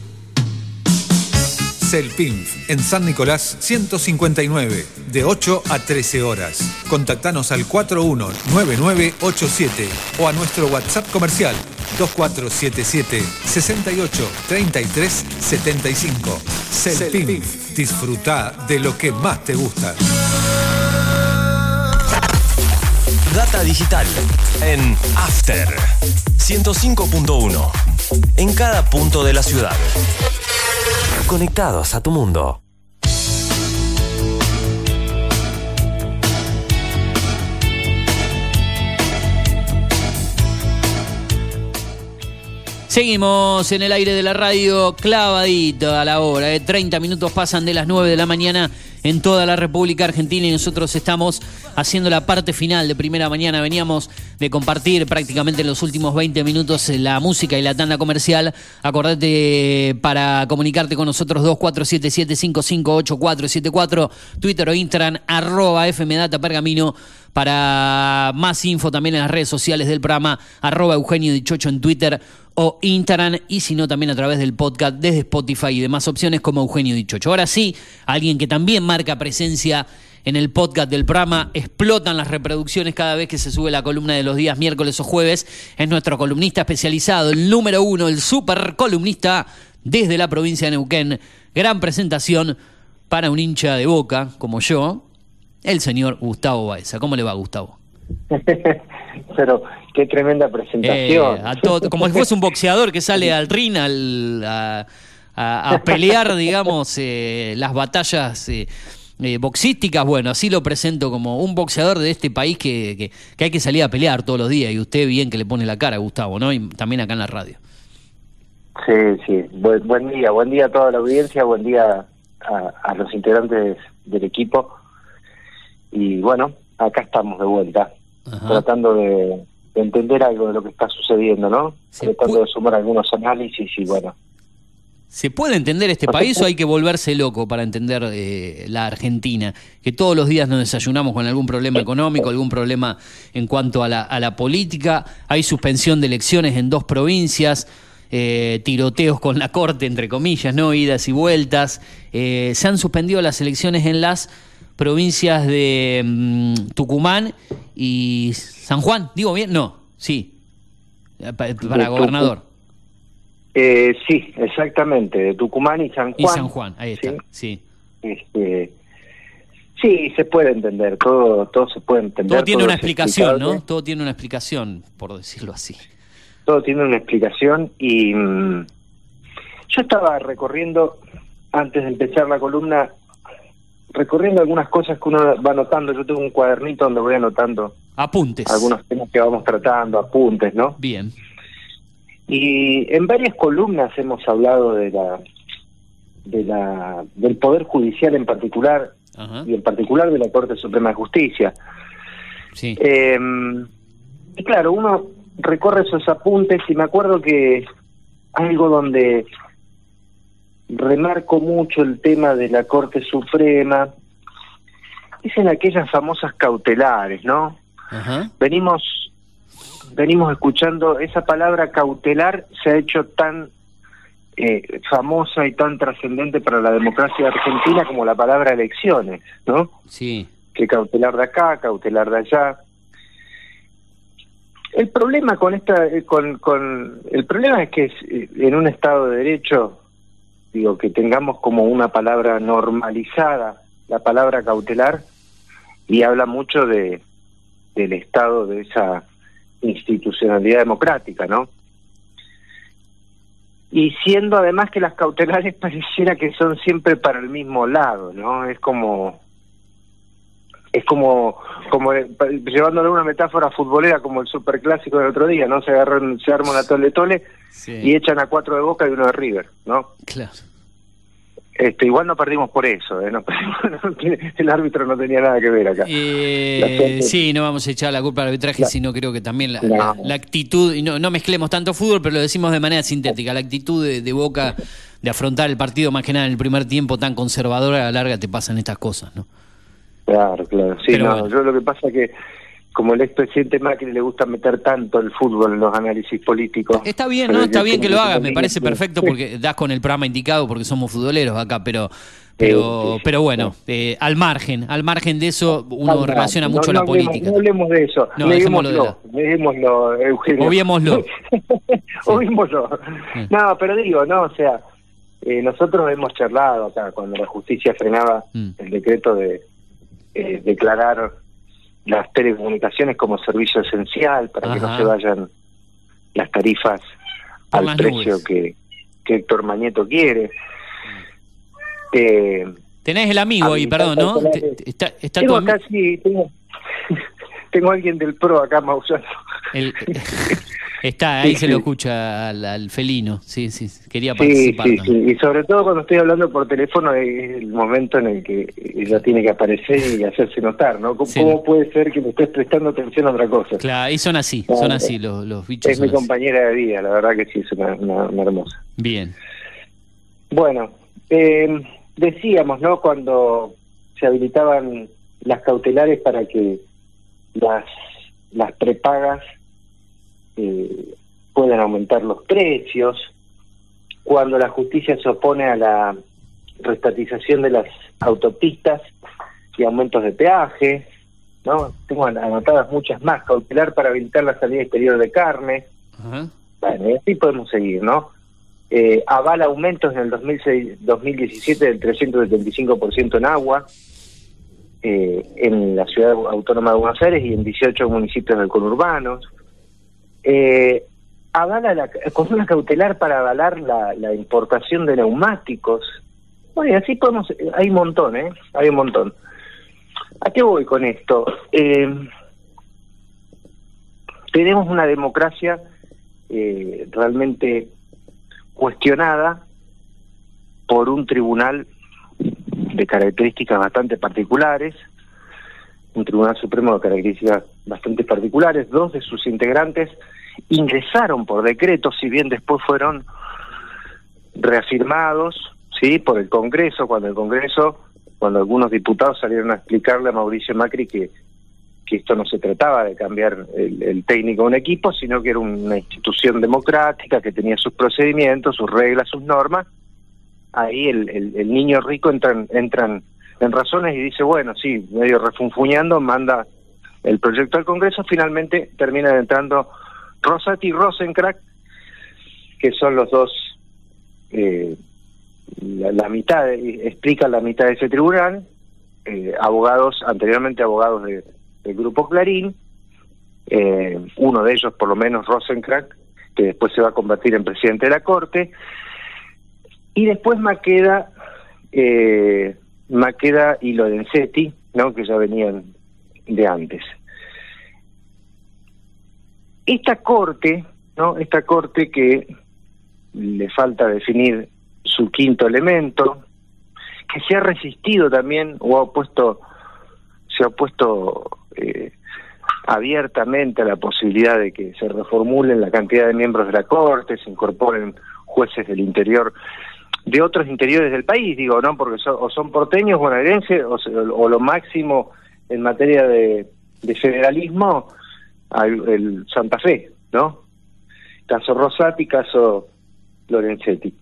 Celpinf, en San Nicolás 159, de 8 a 13 horas. Contactanos al 419987 o a nuestro WhatsApp comercial 2477 68 33 75. Celpinf, disfruta de lo que más te gusta. Data digital en After 105.1. En cada punto de la ciudad. Conectados a tu mundo. Seguimos en el aire de la radio clavadito a la hora. De 30 minutos pasan de las 9 de la mañana en toda la República Argentina y nosotros estamos haciendo la parte final de primera mañana. Veníamos de compartir prácticamente en los últimos 20 minutos la música y la tanda comercial. Acordate para comunicarte con nosotros 2477-558474, Twitter o Instagram, arroba FMData Pergamino. Para más info también en las redes sociales del programa, arroba Eugenio Dichocho en Twitter o Instagram y si no también a través del podcast desde Spotify y demás opciones como Eugenio Dichocho. Ahora sí, alguien que también marca presencia en el podcast del programa, explotan las reproducciones cada vez que se sube la columna de los días miércoles o jueves, es nuestro columnista especializado, el número uno, el super columnista desde la provincia de Neuquén. Gran presentación para un hincha de boca como yo, el señor Gustavo Baeza. ¿Cómo le va, Gustavo? Pero qué tremenda presentación. Eh, a todo- como si fuese un boxeador que sale al ring al- a, a- a pelear, digamos, eh, las batallas eh, eh, boxísticas. Bueno, así lo presento como un boxeador de este país que, que- que hay que salir a pelear todos los días. Y usted bien que le pone la cara, Gustavo, ¿no? Y también acá en la radio. Sí, sí. Buen, buen día, buen día a toda la audiencia, buen día a, a los integrantes del equipo. Y bueno, acá estamos de vuelta, tratando de, de entender algo de lo que está sucediendo, ¿no? Tratando de sumar algunos análisis y bueno. ¿Se puede entender este país o hay que volverse loco para entender eh, la Argentina? Que todos los días nos desayunamos con algún problema económico, algún problema en cuanto a la, a la política, hay suspensión de elecciones en dos provincias, eh, tiroteos con la corte, entre comillas, ¿no? Idas y vueltas. Eh, se han suspendido las elecciones en las provincias de mm, Tucumán y San Juan. ¿Digo bien? No, sí. Eh, pa- Para gobernador. Eh, sí, exactamente, de Tucumán y San Juan. Y San Juan, ahí está, sí. Este, sí, se puede entender, todo, todo se puede entender. Todo tiene todo una explicación. ¿no? Todo tiene una explicación, por decirlo así. todo tiene una explicación y mm, yo estaba recorriendo, antes de empezar la columna, recorriendo algunas cosas que uno va anotando. Yo tengo un cuadernito donde voy anotando Apuntes. algunos temas que vamos tratando, apuntes, ¿no? Bien. Y en varias columnas hemos hablado de la, de la, del poder judicial en particular Ajá. y en particular de la Corte Suprema de Justicia. Sí. Eh, y claro, uno recorre esos apuntes y me acuerdo que algo donde remarco mucho el tema de la Corte Suprema es en aquellas famosas cautelares, ¿no? Ajá. Venimos venimos escuchando esa palabra cautelar se ha hecho tan eh, famosa y tan trascendente para la democracia argentina como la palabra elecciones, ¿no? Sí. que cautelar de acá, cautelar de allá. El problema con esta, eh, con, con el problema es que es, eh, en un Estado de Derecho, digo que tengamos como una palabra normalizada, la palabra cautelar, y habla mucho de del Estado de esa institucionalidad democrática, ¿no? Y siendo además que las cautelares pareciera que son siempre para el mismo lado, ¿no? Es como es como como eh, llevándole una metáfora futbolera como el superclásico del otro día, ¿no? Se agarran, se arma una tole tole y echan a cuatro de Boca y uno de River, ¿no? Claro. Este, igual no perdimos por eso, ¿eh? No perdimos- no el árbitro no tenía nada que ver acá. Eh, sí, no vamos a echar la culpa al arbitraje, La- sino creo que también la, No. la- la actitud, y no, no mezclemos tanto fútbol, pero lo decimos de manera sintética, la actitud de, de Boca de afrontar el partido más que nada en el primer tiempo tan conservadora, a la larga te pasan estas cosas, ¿no? Claro, claro. Sí, Pero no, bueno. yo lo que pasa es que como el expresidente Macri le gusta meter tanto el fútbol en los análisis políticos. Está bien, ¿no? Está bien que lo hagas, me parece perfecto porque das con el programa indicado porque somos futboleros acá, pero pero pero bueno, eh, al margen, al margen de eso uno relaciona mucho no la hablemos- política. No hablemos de eso. No, dejémoslo de Neguémoslo, neguémoslo, Eugenio. Obviémoslo. Obviémoslo. No, pero digo, no, o sea, eh, nosotros hemos charlado acá cuando la justicia frenaba Mm. el decreto de eh, declarar las telecomunicaciones como servicio esencial para que no se vayan las tarifas al precio nubes. que, que Héctor Mañeto quiere. Eh, Tenés el amigo ahí, perdón, ¿no? Está, está tengo acá, sí, tengo, tengo alguien del PRO acá maullando. el- está, ahí Sí, se lo escucha al, al felino, sí, sí, quería participar sí, también. sí. Y sobre todo cuando estoy hablando por teléfono es el momento en el que ella tiene que aparecer y hacerse notar, ¿no? ¿Cómo, puede ser que me estés prestando atención a otra cosa? Claro, y son así, Claro. son así los, los bichos. Es mi así. compañera de vida, la verdad que sí, es una, una- una hermosa. Bien. Bueno, eh, decíamos, ¿no? Cuando se habilitaban las cautelares para que las, las prepagas eh, puedan aumentar los precios, cuando la justicia se opone a la restatización de las autopistas y aumentos de peaje, ¿no? Tengo an- anotadas muchas más, cautelar para habilitar la salida exterior de carne, bueno, y así podemos seguir, ¿no? Eh, avala aumentos en el 2006 2017 del 375% en agua eh, en la ciudad autónoma de Buenos Aires y en 18 municipios del conurbano. Eh, avala la, con una cautelar para avalar la, importación de neumáticos. Bueno, así podemos, hay un montón, ¿eh? Hay un montón. ¿A qué voy con esto? Eh, tenemos una democracia eh, realmente cuestionada por un tribunal de características bastante particulares, un tribunal supremo de características bastante particulares. Dos de sus integrantes ingresaron por decreto, si bien después fueron reafirmados, sí, por el Congreso, cuando el Congreso, cuando algunos diputados salieron a explicarle a Mauricio Macri que que esto no se trataba de cambiar el, el técnico de un equipo, sino que era una institución democrática que tenía sus procedimientos, sus reglas, sus normas. Ahí el, el, el niño rico entran, entran en razones y dice, bueno, sí, medio refunfuñando, manda el proyecto al Congreso, finalmente terminan entrando Rosati y Rosencrack, que son los dos, eh, la, mitad, de- explican la mitad de ese tribunal, eh, abogados, anteriormente abogados de, del Grupo Clarín, eh, uno de ellos por lo menos Rosencrack, que después se va a convertir en presidente de la Corte, y después Maqueda, eh, y Lorenzetti, ¿no? que ya venían de antes. Esta corte, ¿no? Esta corte que le falta definir su quinto elemento, que se ha resistido también o ha opuesto, se ha opuesto eh, abiertamente a la posibilidad de que se reformulen la cantidad de miembros de la corte, se incorporen jueces del interior de otros interiores del país, digo, ¿no? Porque son, o son porteños, bonaerenses, o, o lo máximo en materia de federalismo, al- el Santa Fe, ¿no? Caso Rosati, caso Lorenzetti.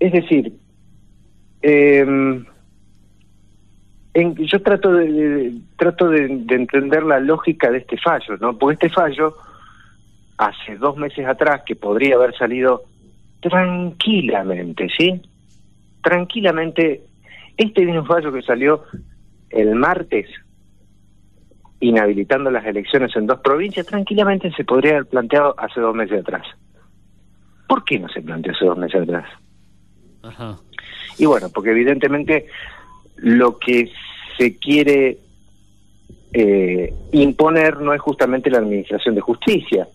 Es decir, eh, en- yo trato de, trato de, de entender la lógica de este fallo, ¿no? Porque este fallo, hace dos meses atrás, que podría haber salido tranquilamente, ¿sí? Tranquilamente, este mismo fallo que salió el martes, inhabilitando las elecciones en dos provincias, tranquilamente se podría haber planteado hace dos meses atrás. ¿Por qué no se planteó hace dos meses atrás? Ajá. Y bueno, porque evidentemente lo que se quiere eh, imponer no es justamente la administración de justicia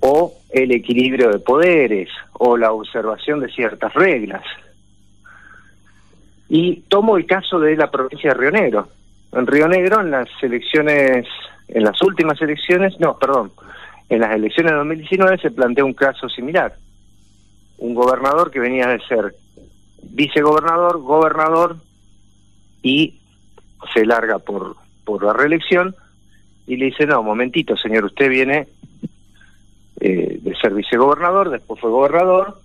o el equilibrio de poderes o la observación de ciertas reglas. Y tomo el caso de la provincia de Río Negro. En Río Negro, en las elecciones, en las últimas elecciones, no, perdón, en las elecciones de 2019 se planteó un caso similar. Un gobernador que venía de ser vicegobernador, gobernador y se larga por, por la reelección y le dice, no, momentito, señor, usted viene eh, de ser vicegobernador, después fue gobernador,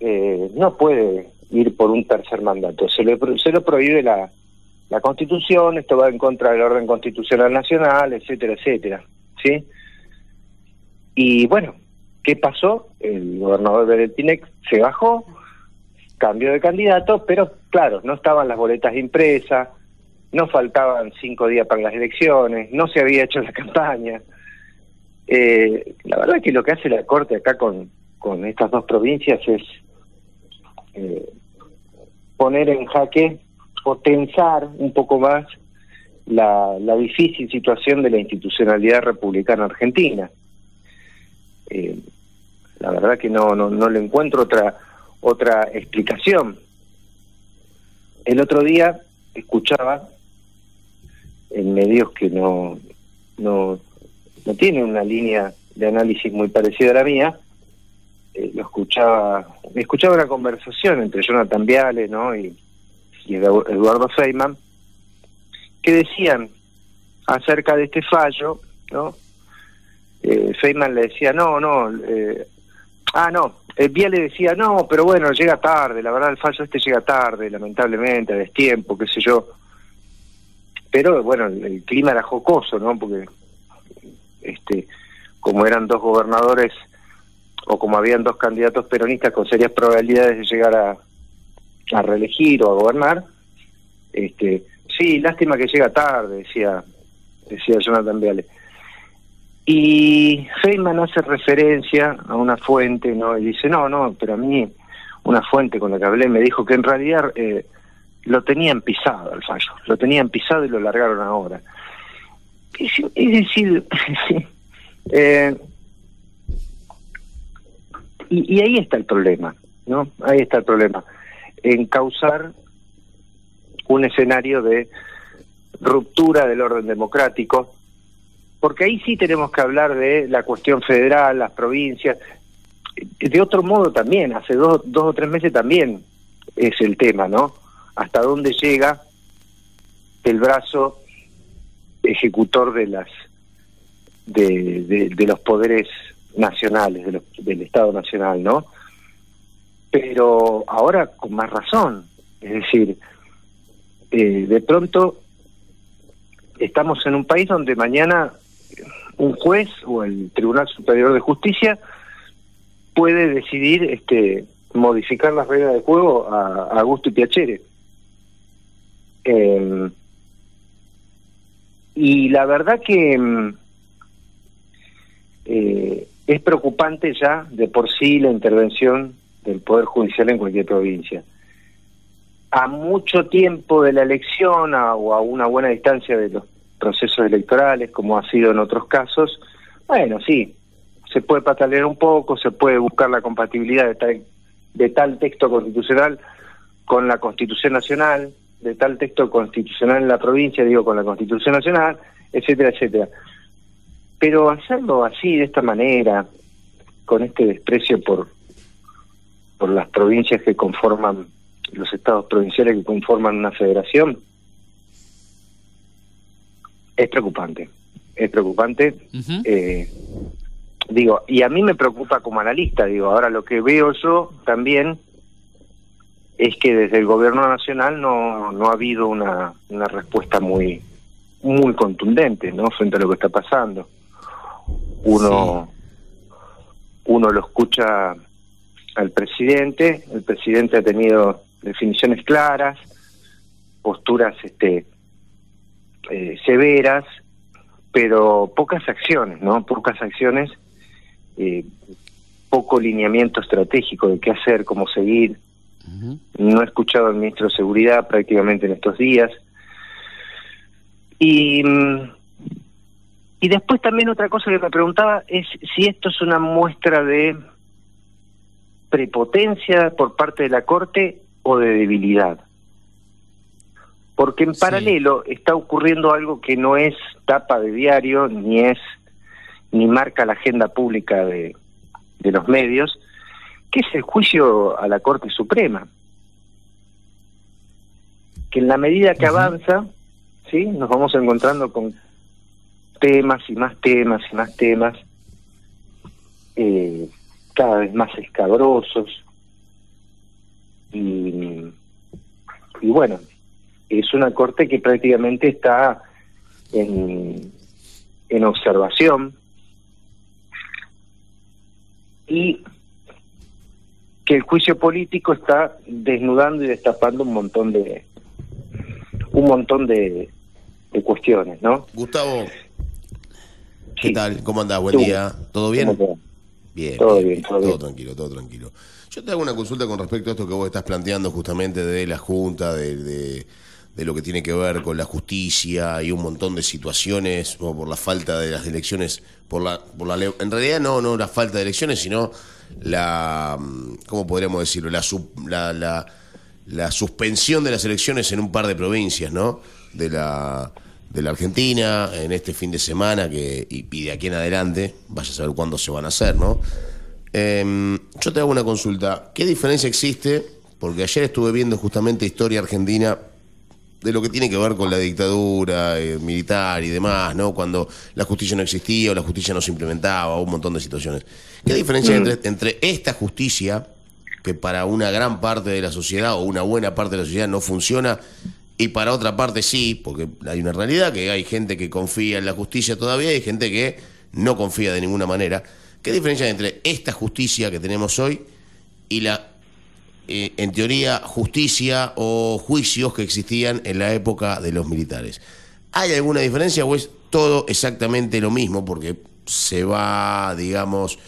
eh, no puede ir por un tercer mandato, se, le, se lo prohíbe la, la Constitución, esto va en contra del orden constitucional nacional, etcétera, etcétera, ¿sí? Y bueno, ¿qué pasó? El gobernador Beretinec se bajó, cambió de candidato, pero claro, no estaban las boletas impresas, no faltaban cinco días para las elecciones, no se había hecho la campaña. Eh, la verdad que lo que hace la Corte acá con, con estas dos provincias es eh, poner en jaque o tensar un poco más la, la difícil situación de la institucionalidad republicana argentina. Eh, la verdad que no, no, no le encuentro otra otra explicación. El otro día escuchaba en medios que no, no, no tienen una línea de análisis muy parecida a la mía, eh, lo escuchaba, escuchaba una conversación entre Jonathan Viale ¿no? y, y Edu- Eduardo Feynman, que decían acerca de este fallo, ¿no? Eh, Feynman le decía, no, no, eh, ah, no, eh, Viale decía, no, pero bueno, llega tarde, la verdad el fallo este llega tarde, lamentablemente, a destiempo, qué sé yo. Pero bueno, el, el clima era jocoso, ¿no? Porque este como eran dos gobernadores o como habían dos candidatos peronistas con serias probabilidades de llegar a, a reelegir o a gobernar, este sí, lástima que llega tarde, decía decía Jonathan Viale. Y Feynman hace referencia a una fuente, ¿no? Y dice, no, no, pero a mí una fuente con la que hablé me dijo que en realidad eh, lo tenían pisado el fallo, lo tenían pisado y lo largaron ahora. Es, decir, eh, Y, y ahí está el problema, ¿no? Ahí está el problema. En causar un escenario de ruptura del orden democrático, porque ahí sí tenemos que hablar de la cuestión federal, las provincias. De otro modo también, hace dos, dos o tres meses también es el tema, ¿no? Hasta dónde llega el brazo ejecutor de las de, de, de los poderes nacionales, de los- del Estado Nacional, ¿no? Pero ahora con más razón, es decir, eh, de pronto estamos en un país donde mañana un juez o el Tribunal Superior de Justicia puede decidir este modificar las reglas de juego a, a gusto y piacere. Eh, y la verdad que mm, eh, es preocupante ya de por sí la intervención del Poder Judicial en cualquier provincia. A mucho tiempo de la elección o a una buena distancia de los procesos electorales, como ha sido en otros casos, bueno, sí, se puede patalear un poco, se puede buscar la compatibilidad de tal, de tal texto constitucional con la Constitución Nacional, de tal texto constitucional en la provincia, digo, con la Constitución Nacional, etcétera, etcétera. Pero hacerlo así, de esta manera, con este desprecio por, por las provincias que conforman, los estados provinciales que conforman una federación, es preocupante. Es preocupante. eh, digo, y a mí me preocupa como analista, digo, ahora lo que veo yo también es que desde el gobierno nacional no, no ha habido una, una respuesta muy muy contundente no frente a lo que está pasando uno uno lo escucha al presidente. El presidente ha tenido definiciones claras posturas este eh, severas pero pocas acciones no pocas acciones eh, poco lineamiento estratégico de qué hacer cómo seguir. No he escuchado al ministro de Seguridad prácticamente en estos días. Y, mm, y después también otra cosa que me preguntaba es si esto es una muestra de prepotencia por parte de la Corte o de debilidad. Porque en paralelo está ocurriendo algo que no es tapa de diario, ni es, ni marca la agenda pública de, de los medios, que es el juicio a la Corte Suprema. Que en la medida que avanza, ¿sí? nos vamos encontrando con temas y más temas y más temas, eh, cada vez más escabrosos. Y, y bueno, es una Corte que prácticamente está en, en observación y que el juicio político está desnudando y destapando un montón de un montón de, de cuestiones, ¿no? Gustavo, ¿qué tal? ¿Cómo andás? Buen Tú. día. ¿Todo bien? Bien, Todo bien, bien, todo tranquilo, todo tranquilo. Yo te hago una consulta con respecto a esto que vos estás planteando justamente de la Junta, de, de- de lo que tiene que ver con la justicia y un montón de situaciones, o por la falta de las elecciones, por la, por la en realidad no, no la falta de elecciones, sino la, mm, ¿cómo podríamos decirlo? La, sub- la, la, la suspensión de las elecciones en un par de provincias, ¿no? De la, de la Argentina, en este fin de semana, que, y, y de aquí en adelante, vaya a saber cuándo se van a hacer, ¿no? Em, yo te hago una consulta. ¿Qué diferencia existe? Porque ayer estuve viendo justamente historia argentina de lo que tiene que ver con la dictadura eh, militar y demás, ¿no? Cuando la justicia no existía o la justicia no se implementaba, un montón de situaciones. ¿Qué diferencia hay entre, entre esta justicia, que para una gran parte de la sociedad o una buena parte de la sociedad no funciona, y para otra parte sí, porque hay una realidad que hay gente que confía en la justicia todavía y hay gente que no confía de ninguna manera. ¿Qué diferencia hay entre esta justicia que tenemos hoy y la eh, en teoría, justicia o juicios que existían en la época de los militares. ¿Hay alguna diferencia o es todo exactamente lo mismo? Porque se va, digamos,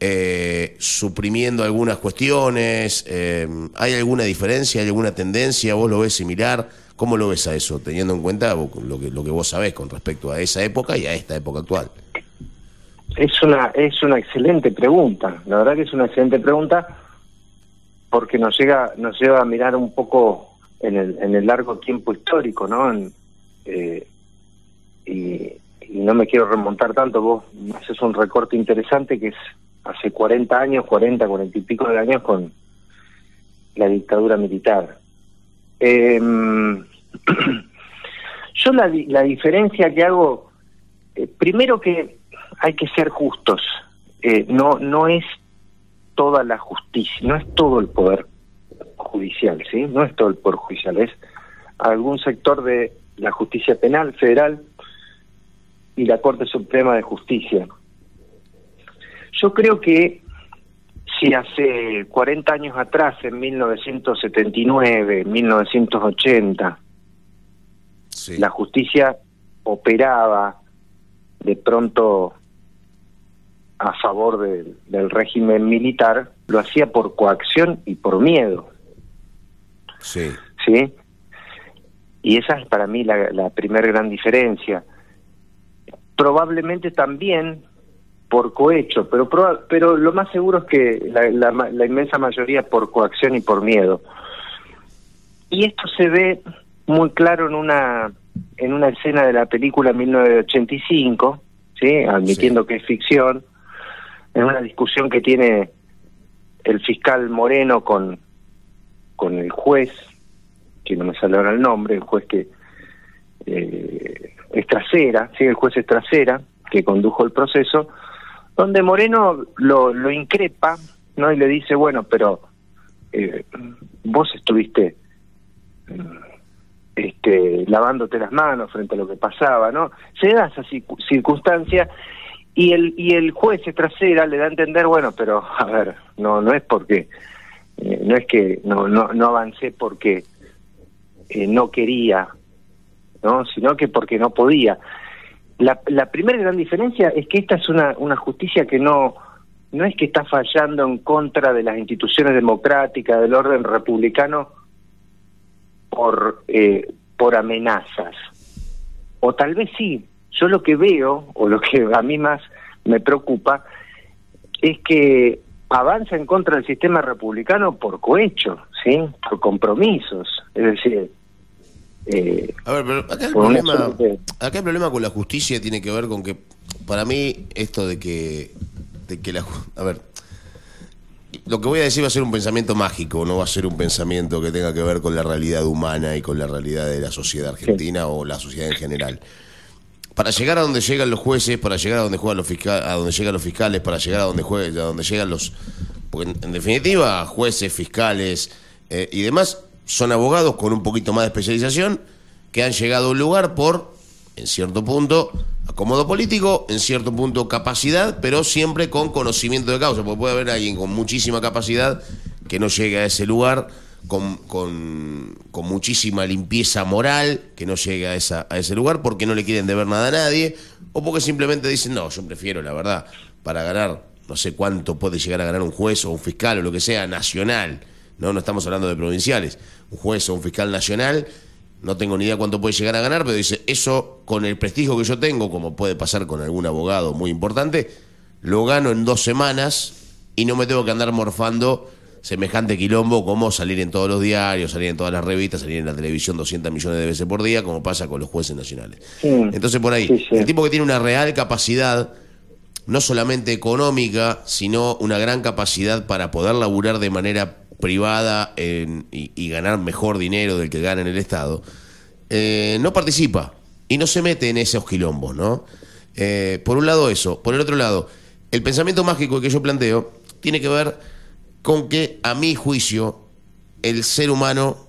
eh, suprimiendo algunas cuestiones. eh, ¿Hay alguna diferencia? ¿Hay alguna tendencia? ¿Vos lo ves similar? ¿Cómo lo ves a eso, teniendo en cuenta lo que, vos sabés con respecto a esa época y a esta época actual? Es una, es una excelente pregunta, la verdad que es una excelente pregunta porque nos llega, nos lleva a mirar un poco en el, en el largo tiempo histórico, ¿no? Eh, y, y no me quiero remontar tanto, vos haces un recorte interesante que es hace 40 años, 40, 40 y pico de años con la dictadura militar. Em, yo la, la diferencia que hago, eh, primero que hay que ser justos, eh, no, no es toda la justicia, no es todo el poder judicial, ¿sí? No es todo el poder judicial, es algún sector de la justicia penal federal y la Corte Suprema de Justicia. Yo creo que si hace 40 años atrás, en 1979, 1980, la justicia operaba de pronto a favor del- del régimen militar, lo hacía por coacción y por miedo. Sí. ¿sí? Y esa es para mí la, la primera gran diferencia. Probablemente también por cohecho, pero pero lo más seguro es que la, la la inmensa mayoría por coacción y por miedo. Y esto se ve muy claro en una en una escena de la película 1985, ¿sí? admitiendo que es ficción, en una discusión que tiene el fiscal Moreno con, con el juez, que no me sale ahora el nombre, el juez que eh, es trasera, sí, el juez es trasera, que condujo el proceso, donde Moreno lo, lo increpa, ¿no? Y le dice, bueno, pero eh, vos estuviste eh, este, lavándote las manos frente a lo que pasaba, ¿no? Se da esa circu- circunstancia y el y el juez trasera le da a entender, bueno, pero a ver, no no es porque eh, no es que no no no avancé porque eh, no quería, ¿no? Sino que porque no podía. La, la primera gran diferencia es que esta es una, una justicia que no, no es que está fallando en contra de las instituciones democráticas, del orden republicano, por, eh, por amenazas. O tal vez sí. Yo lo que veo, o lo que a mí más me preocupa, es que avanza en contra del sistema republicano por cohecho, ¿sí? Por compromisos. Es decir, eh, A ver, pero acá el, problema, acá el problema con la justicia tiene que ver con que, para mí, esto de que, de que la... A ver, lo que voy a decir va a ser un pensamiento mágico, no va a ser un pensamiento que tenga que ver con la realidad humana y con la realidad de la sociedad argentina o la sociedad en general. Para llegar a donde llegan los jueces, para llegar a donde juegan los fiscales, a donde llegan los fiscales, para llegar a donde jue- a donde llegan los, porque en, en definitiva jueces, fiscales eh, y demás son abogados con un poquito más de especialización que han llegado a un lugar por, en cierto punto, acomodo político, en cierto punto capacidad, pero siempre con conocimiento de causa, porque puede haber alguien con muchísima capacidad que no llegue a ese lugar, con, con, muchísima limpieza moral, que no llegue a, esa, a ese lugar porque no le quieren deber nada a nadie, o porque simplemente dicen, no, yo prefiero, la verdad, para ganar, no sé cuánto puede llegar a ganar un juez o un fiscal o lo que sea, nacional, no, no estamos hablando de provinciales, un juez o un fiscal nacional, no tengo ni idea cuánto puede llegar a ganar, pero dice, eso con el prestigio que yo tengo, como puede pasar con algún abogado muy importante, lo gano en dos semanas y no me tengo que andar morfando semejante quilombo como salir en todos los diarios, salir en todas las revistas, salir en la televisión 200 millones de veces por día, como pasa con los jueces nacionales. Entonces por ahí, el tipo que tiene una real capacidad, no solamente económica, sino una gran capacidad para poder laburar de manera privada y ganar mejor dinero del que gana en el Estado, eh, no participa y no se mete en esos quilombos, ¿no? Eh, por un lado eso, por el otro lado, el pensamiento mágico que yo planteo tiene que ver con que, a mi juicio, el ser humano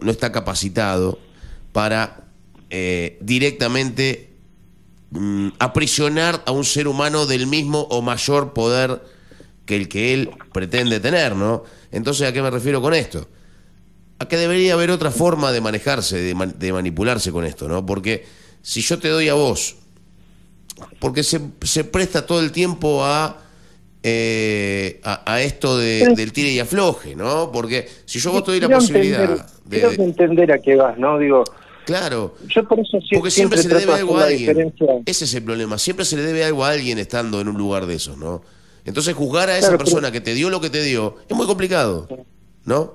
no está capacitado para eh, directamente mm, aprisionar a un ser humano del mismo o mayor poder que el que él pretende tener, ¿no? Entonces, ¿a qué me refiero con esto? A que debería haber otra forma de manejarse, de, man- de manipularse con esto, ¿no? Porque si yo te doy a vos, porque se, se presta todo el tiempo a, eh, a, a esto de- del tire y afloje, ¿no? Porque si yo vos te doy la posibilidad entender- de, Quiero entender a qué vas, ¿no? Digo, Claro. Yo por eso sie- Porque siempre, se le debe de algo a alguien. diferencia. Ese es el problema. Siempre se le debe algo a alguien estando en un lugar de esos, ¿no? Entonces juzgar a esa Claro, pero- persona que te dio lo que te dio es muy complicado, ¿no?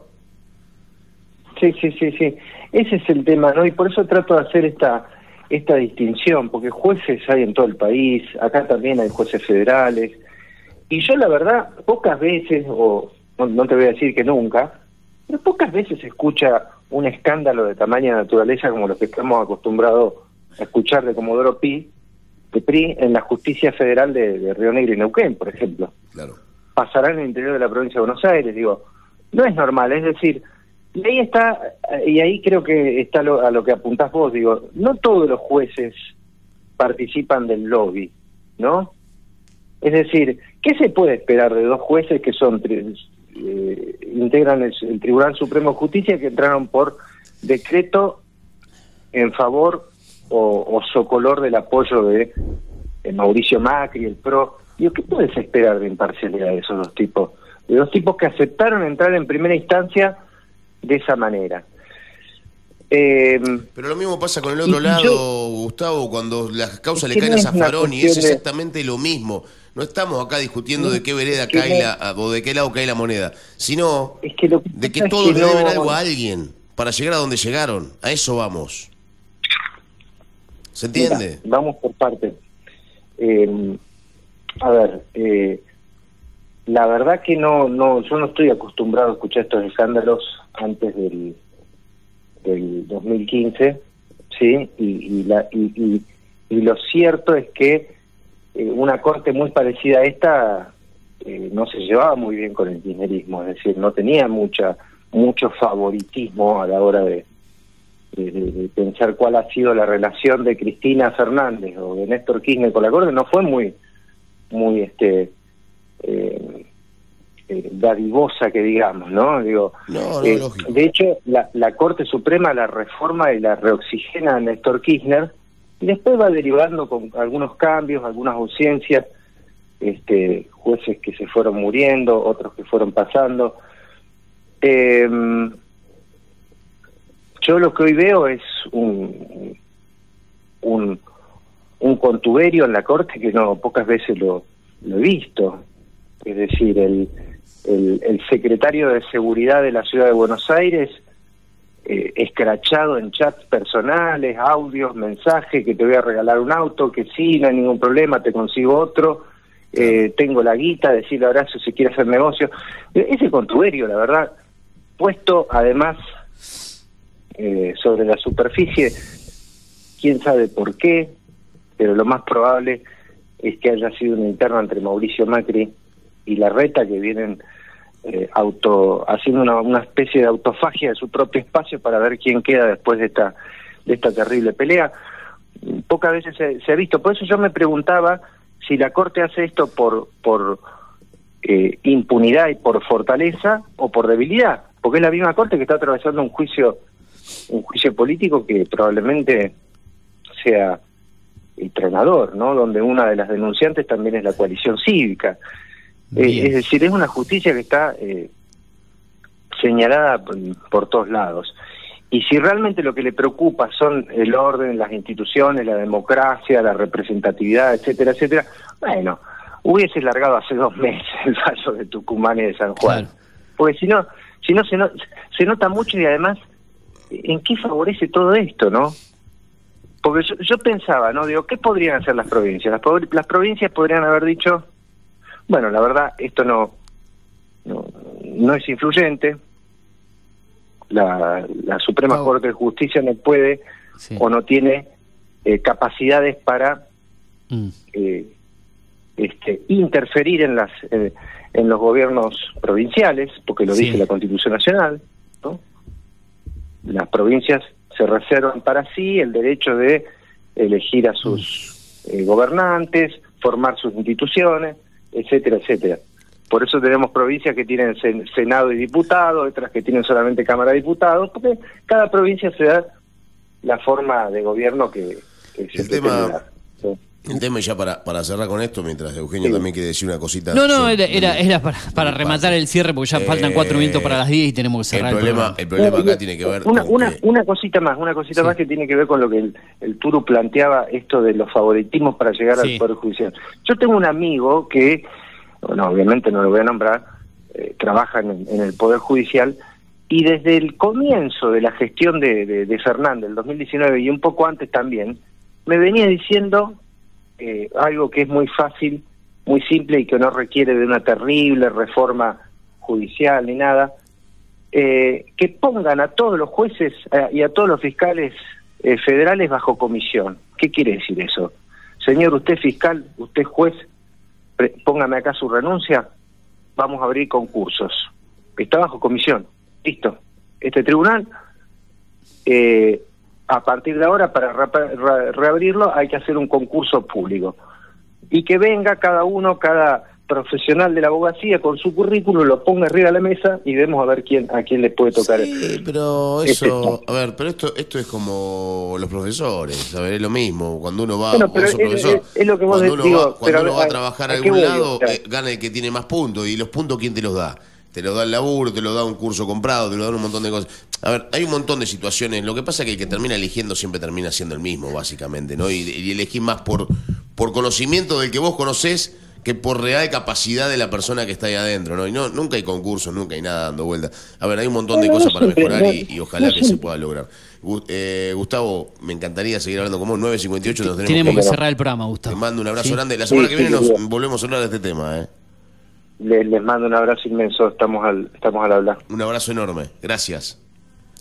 Sí, sí, sí, sí. Ese es el tema, ¿no? Y por eso trato de hacer esta esta distinción, porque jueces hay en todo el país, acá también hay jueces federales, y yo la verdad, pocas veces, o no, no te voy a decir que nunca, pero pocas veces se escucha un escándalo de tamaña naturaleza como los que estamos acostumbrados a escuchar de Comodoro Pi, de PRI, en la justicia federal de, de Río Negro y Neuquén, por ejemplo. Claro. Pasará en el interior de la provincia de Buenos Aires, digo, no es normal, es decir, y ahí está, y ahí creo que está lo- a lo que apuntás vos, digo, no todos los jueces participan del lobby, ¿no? Es decir, ¿qué se puede esperar de dos jueces que son eh, integran el, el Tribunal Supremo de Justicia que entraron por decreto en favor o, o socolor del apoyo de, de Mauricio Macri, el PRO? Digo, ¿qué puedes esperar de imparcialidad de esos dos tipos? De dos tipos que aceptaron entrar en primera instancia de esa manera. Eh, Pero lo mismo pasa con el otro lado, yo- Gustavo, cuando las causas le caen a Zaffaroni, es de- exactamente lo mismo. No estamos acá discutiendo de qué vereda que cae no- la, o de qué lado cae la moneda, sino es que lo de que todos le deben no- algo a alguien para llegar a donde llegaron. A eso vamos. ¿Se entiende? Vamos por parte. Eh, a ver, eh, la verdad que no, no, yo no estoy acostumbrado a escuchar estos escándalos antes del, del 2015, sí, y, y, la, y, y- y lo cierto es que eh, una corte muy parecida a esta eh, no se llevaba muy bien con el kirchnerismo, es decir, no tenía mucha mucho favoritismo a la hora de, de, de- de pensar cuál ha sido la relación de Cristina Fernández o de Néstor Kirchner con la Corte, no fue muy, muy este eh, eh, dadivosa que digamos, ¿no? Digo, No, no, eh, de hecho, la, la Corte Suprema la reforma y la reoxigena a Néstor Kirchner y después va derivando con algunos cambios, algunas ausencias, este, jueces que se fueron muriendo, otros que fueron pasando. Eh, yo lo que hoy veo es un, un, un contuberio en la Corte que no pocas veces lo, lo he visto. Es decir, el, el, el secretario de Seguridad de la Ciudad de Buenos Aires, eh, escrachado en chats personales, audios, mensajes, que te voy a regalar un auto, que sí, no hay ningún problema, te consigo otro, eh, tengo la guita, decirle a Horacio si quiere hacer negocio. Eh, Ese contuberio, la verdad, puesto además eh, sobre la superficie, quién sabe por qué, pero lo más probable es que haya sido una interna entre Mauricio Macri y la reta que vienen eh, auto haciendo una, una especie de autofagia de su propio espacio para ver quién queda después de esta de esta terrible pelea. Pocas veces se, se ha visto. Por eso yo me preguntaba si la corte hace esto por por eh, impunidad y por fortaleza o por debilidad porque es la misma corte que está atravesando un juicio un juicio político que probablemente sea tronador, ¿no? Donde una de las denunciantes también es la coalición cívica. Eh, es decir, es una justicia que está eh, señalada por, por todos lados. Y si realmente lo que le preocupa son el orden, las instituciones, la democracia, la representatividad, etcétera, etcétera, bueno, hubiese largado hace dos meses el fallo de Tucumán y de San Juan. Porque si no, si no se, no se nota mucho y además, ¿en qué favorece todo esto, no? Porque yo, yo pensaba, ¿no? Digo, ¿qué podrían hacer las provincias? Las, pro- las provincias podrían haber dicho, bueno, la verdad, esto no, no, no es influyente. La, la Suprema Corte de Justicia no puede o no tiene eh, capacidades para eh, este, interferir en las eh, en los gobiernos provinciales, porque lo Sí. dice la Constitución Nacional. ¿no? Las provincias se reservan para sí el derecho de elegir a sus eh, gobernantes, formar sus instituciones, etcétera, etcétera. Por eso tenemos provincias que tienen sen- Senado y diputados, otras que tienen solamente Cámara de Diputados, porque cada provincia se da la forma de gobierno que, que se El tema, dar, ¿sí? El tema, y ya para, para cerrar con esto, mientras Eugenio también quiere decir una cosita. No, no, era, era, era para, para rematar el cierre porque ya faltan cuatro Eh, minutos para las 10 y tenemos que El cerrar el, problema, el problema acá tiene que ver Una, con una, que- una cosita más, una cosita más que tiene que ver con lo que el, el Turu planteaba, esto de los favoritismos para llegar Sí. al Poder Judicial. Yo tengo un amigo que, bueno, obviamente no lo voy a nombrar, eh, trabaja en, en el Poder Judicial y desde el comienzo de la gestión de, de, de Fernández, el 2019 y un poco antes también, me venía diciendo eh, algo que es muy fácil, muy simple y que no requiere de una terrible reforma judicial ni nada, eh, que pongan a todos los jueces eh, y a todos los fiscales federales bajo comisión. ¿Qué quiere decir eso? Señor, usted fiscal, usted juez, póngame acá su renuncia, vamos a abrir concursos. Está bajo comisión. Listo. Este tribunal, eh, a partir de ahora, para reabrirlo, hay que hacer un concurso público. Y que venga cada uno, cada profesional de la abogacía con su currículum, lo ponga arriba de la mesa y vemos a ver quién a quién le puede tocar. Sí, pero este eso, a ver, pero esto esto es como los profesores, a ver, es lo mismo. Cuando uno va, Bueno, vos pero sos es- profesor, es- es lo que vos cuando uno digo, va, cuando pero uno a- va a trabajar a ¿a qué algún lado, eh, gana el que tiene más puntos. ¿Y los puntos quién te los da? Te los da el laburo, te los da un curso comprado, te los dan un montón de cosas. A ver, hay un montón de situaciones. Lo que pasa es que el que termina eligiendo siempre termina siendo el mismo, básicamente, ¿no? Y, y elegís más por, por conocimiento del que vos conocés que por real capacidad de la persona que está ahí adentro, ¿no? Y no, nunca hay concursos, nunca hay nada dando vuelta. A ver, hay un montón de No, cosas para mejorar no, y, y ojalá no que se pueda lograr. Eh, Gustavo, me encantaría seguir hablando con vos. 9.58 nos tenemos, Tenemos que cerrar el programa, Gustavo. Te mando un abrazo Sí. grande. La semana Sí, que viene sí, nos sí. volvemos a hablar de este tema, ¿eh? Les, les mando un abrazo inmenso, estamos al, estamos al hablar. Un abrazo enorme. Gracias.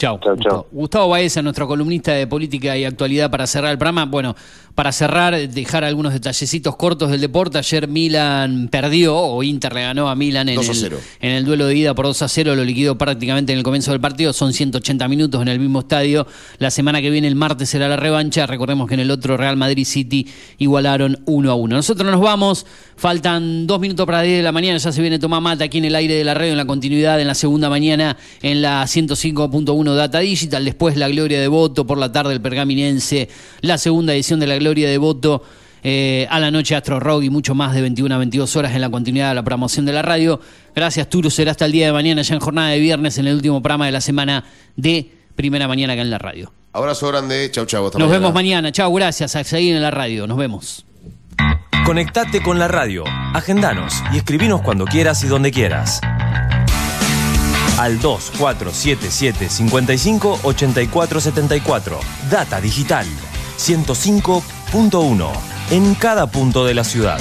Chao. Gustavo. Gustavo Baeza, nuestro columnista de política y actualidad para cerrar el programa. Bueno, para cerrar, dejar algunos detallecitos cortos del deporte. Ayer Milan perdió, o Inter le ganó a Milan en, 2 a el, 0. en el duelo de ida por 2 a 0. Lo liquidó prácticamente en el comienzo del partido. Son 180 minutos en el mismo estadio. La semana que viene, el martes, será la revancha. Recordemos que en el otro Real Madrid City igualaron 1 a 1. Nosotros nos vamos. Faltan dos minutos para las 10 de la mañana. Ya se viene Tomás Mata aquí en el aire de la radio, en la continuidad, en la segunda mañana, en la 105.1 Data Digital. Después la Gloria de Voto por la tarde, el Pergaminense. La segunda edición de la Gloria de Voto. eh, a la noche Astro Rock y mucho más de 21 a 22 horas en la continuidad de la promoción de la radio. Gracias, Turo. Será hasta el día de mañana, ya en jornada de viernes, en el último programa de la semana de Primera Mañana acá en la radio. Abrazo grande. Chau, chau. Hasta Nos mañana. vemos mañana. Chao, gracias. A seguir en la radio. Nos vemos. Conectate con la radio, agendanos y escribinos cuando quieras y donde quieras. Al 2477 55 84 74. Data Digital 105.1. En cada punto de la ciudad.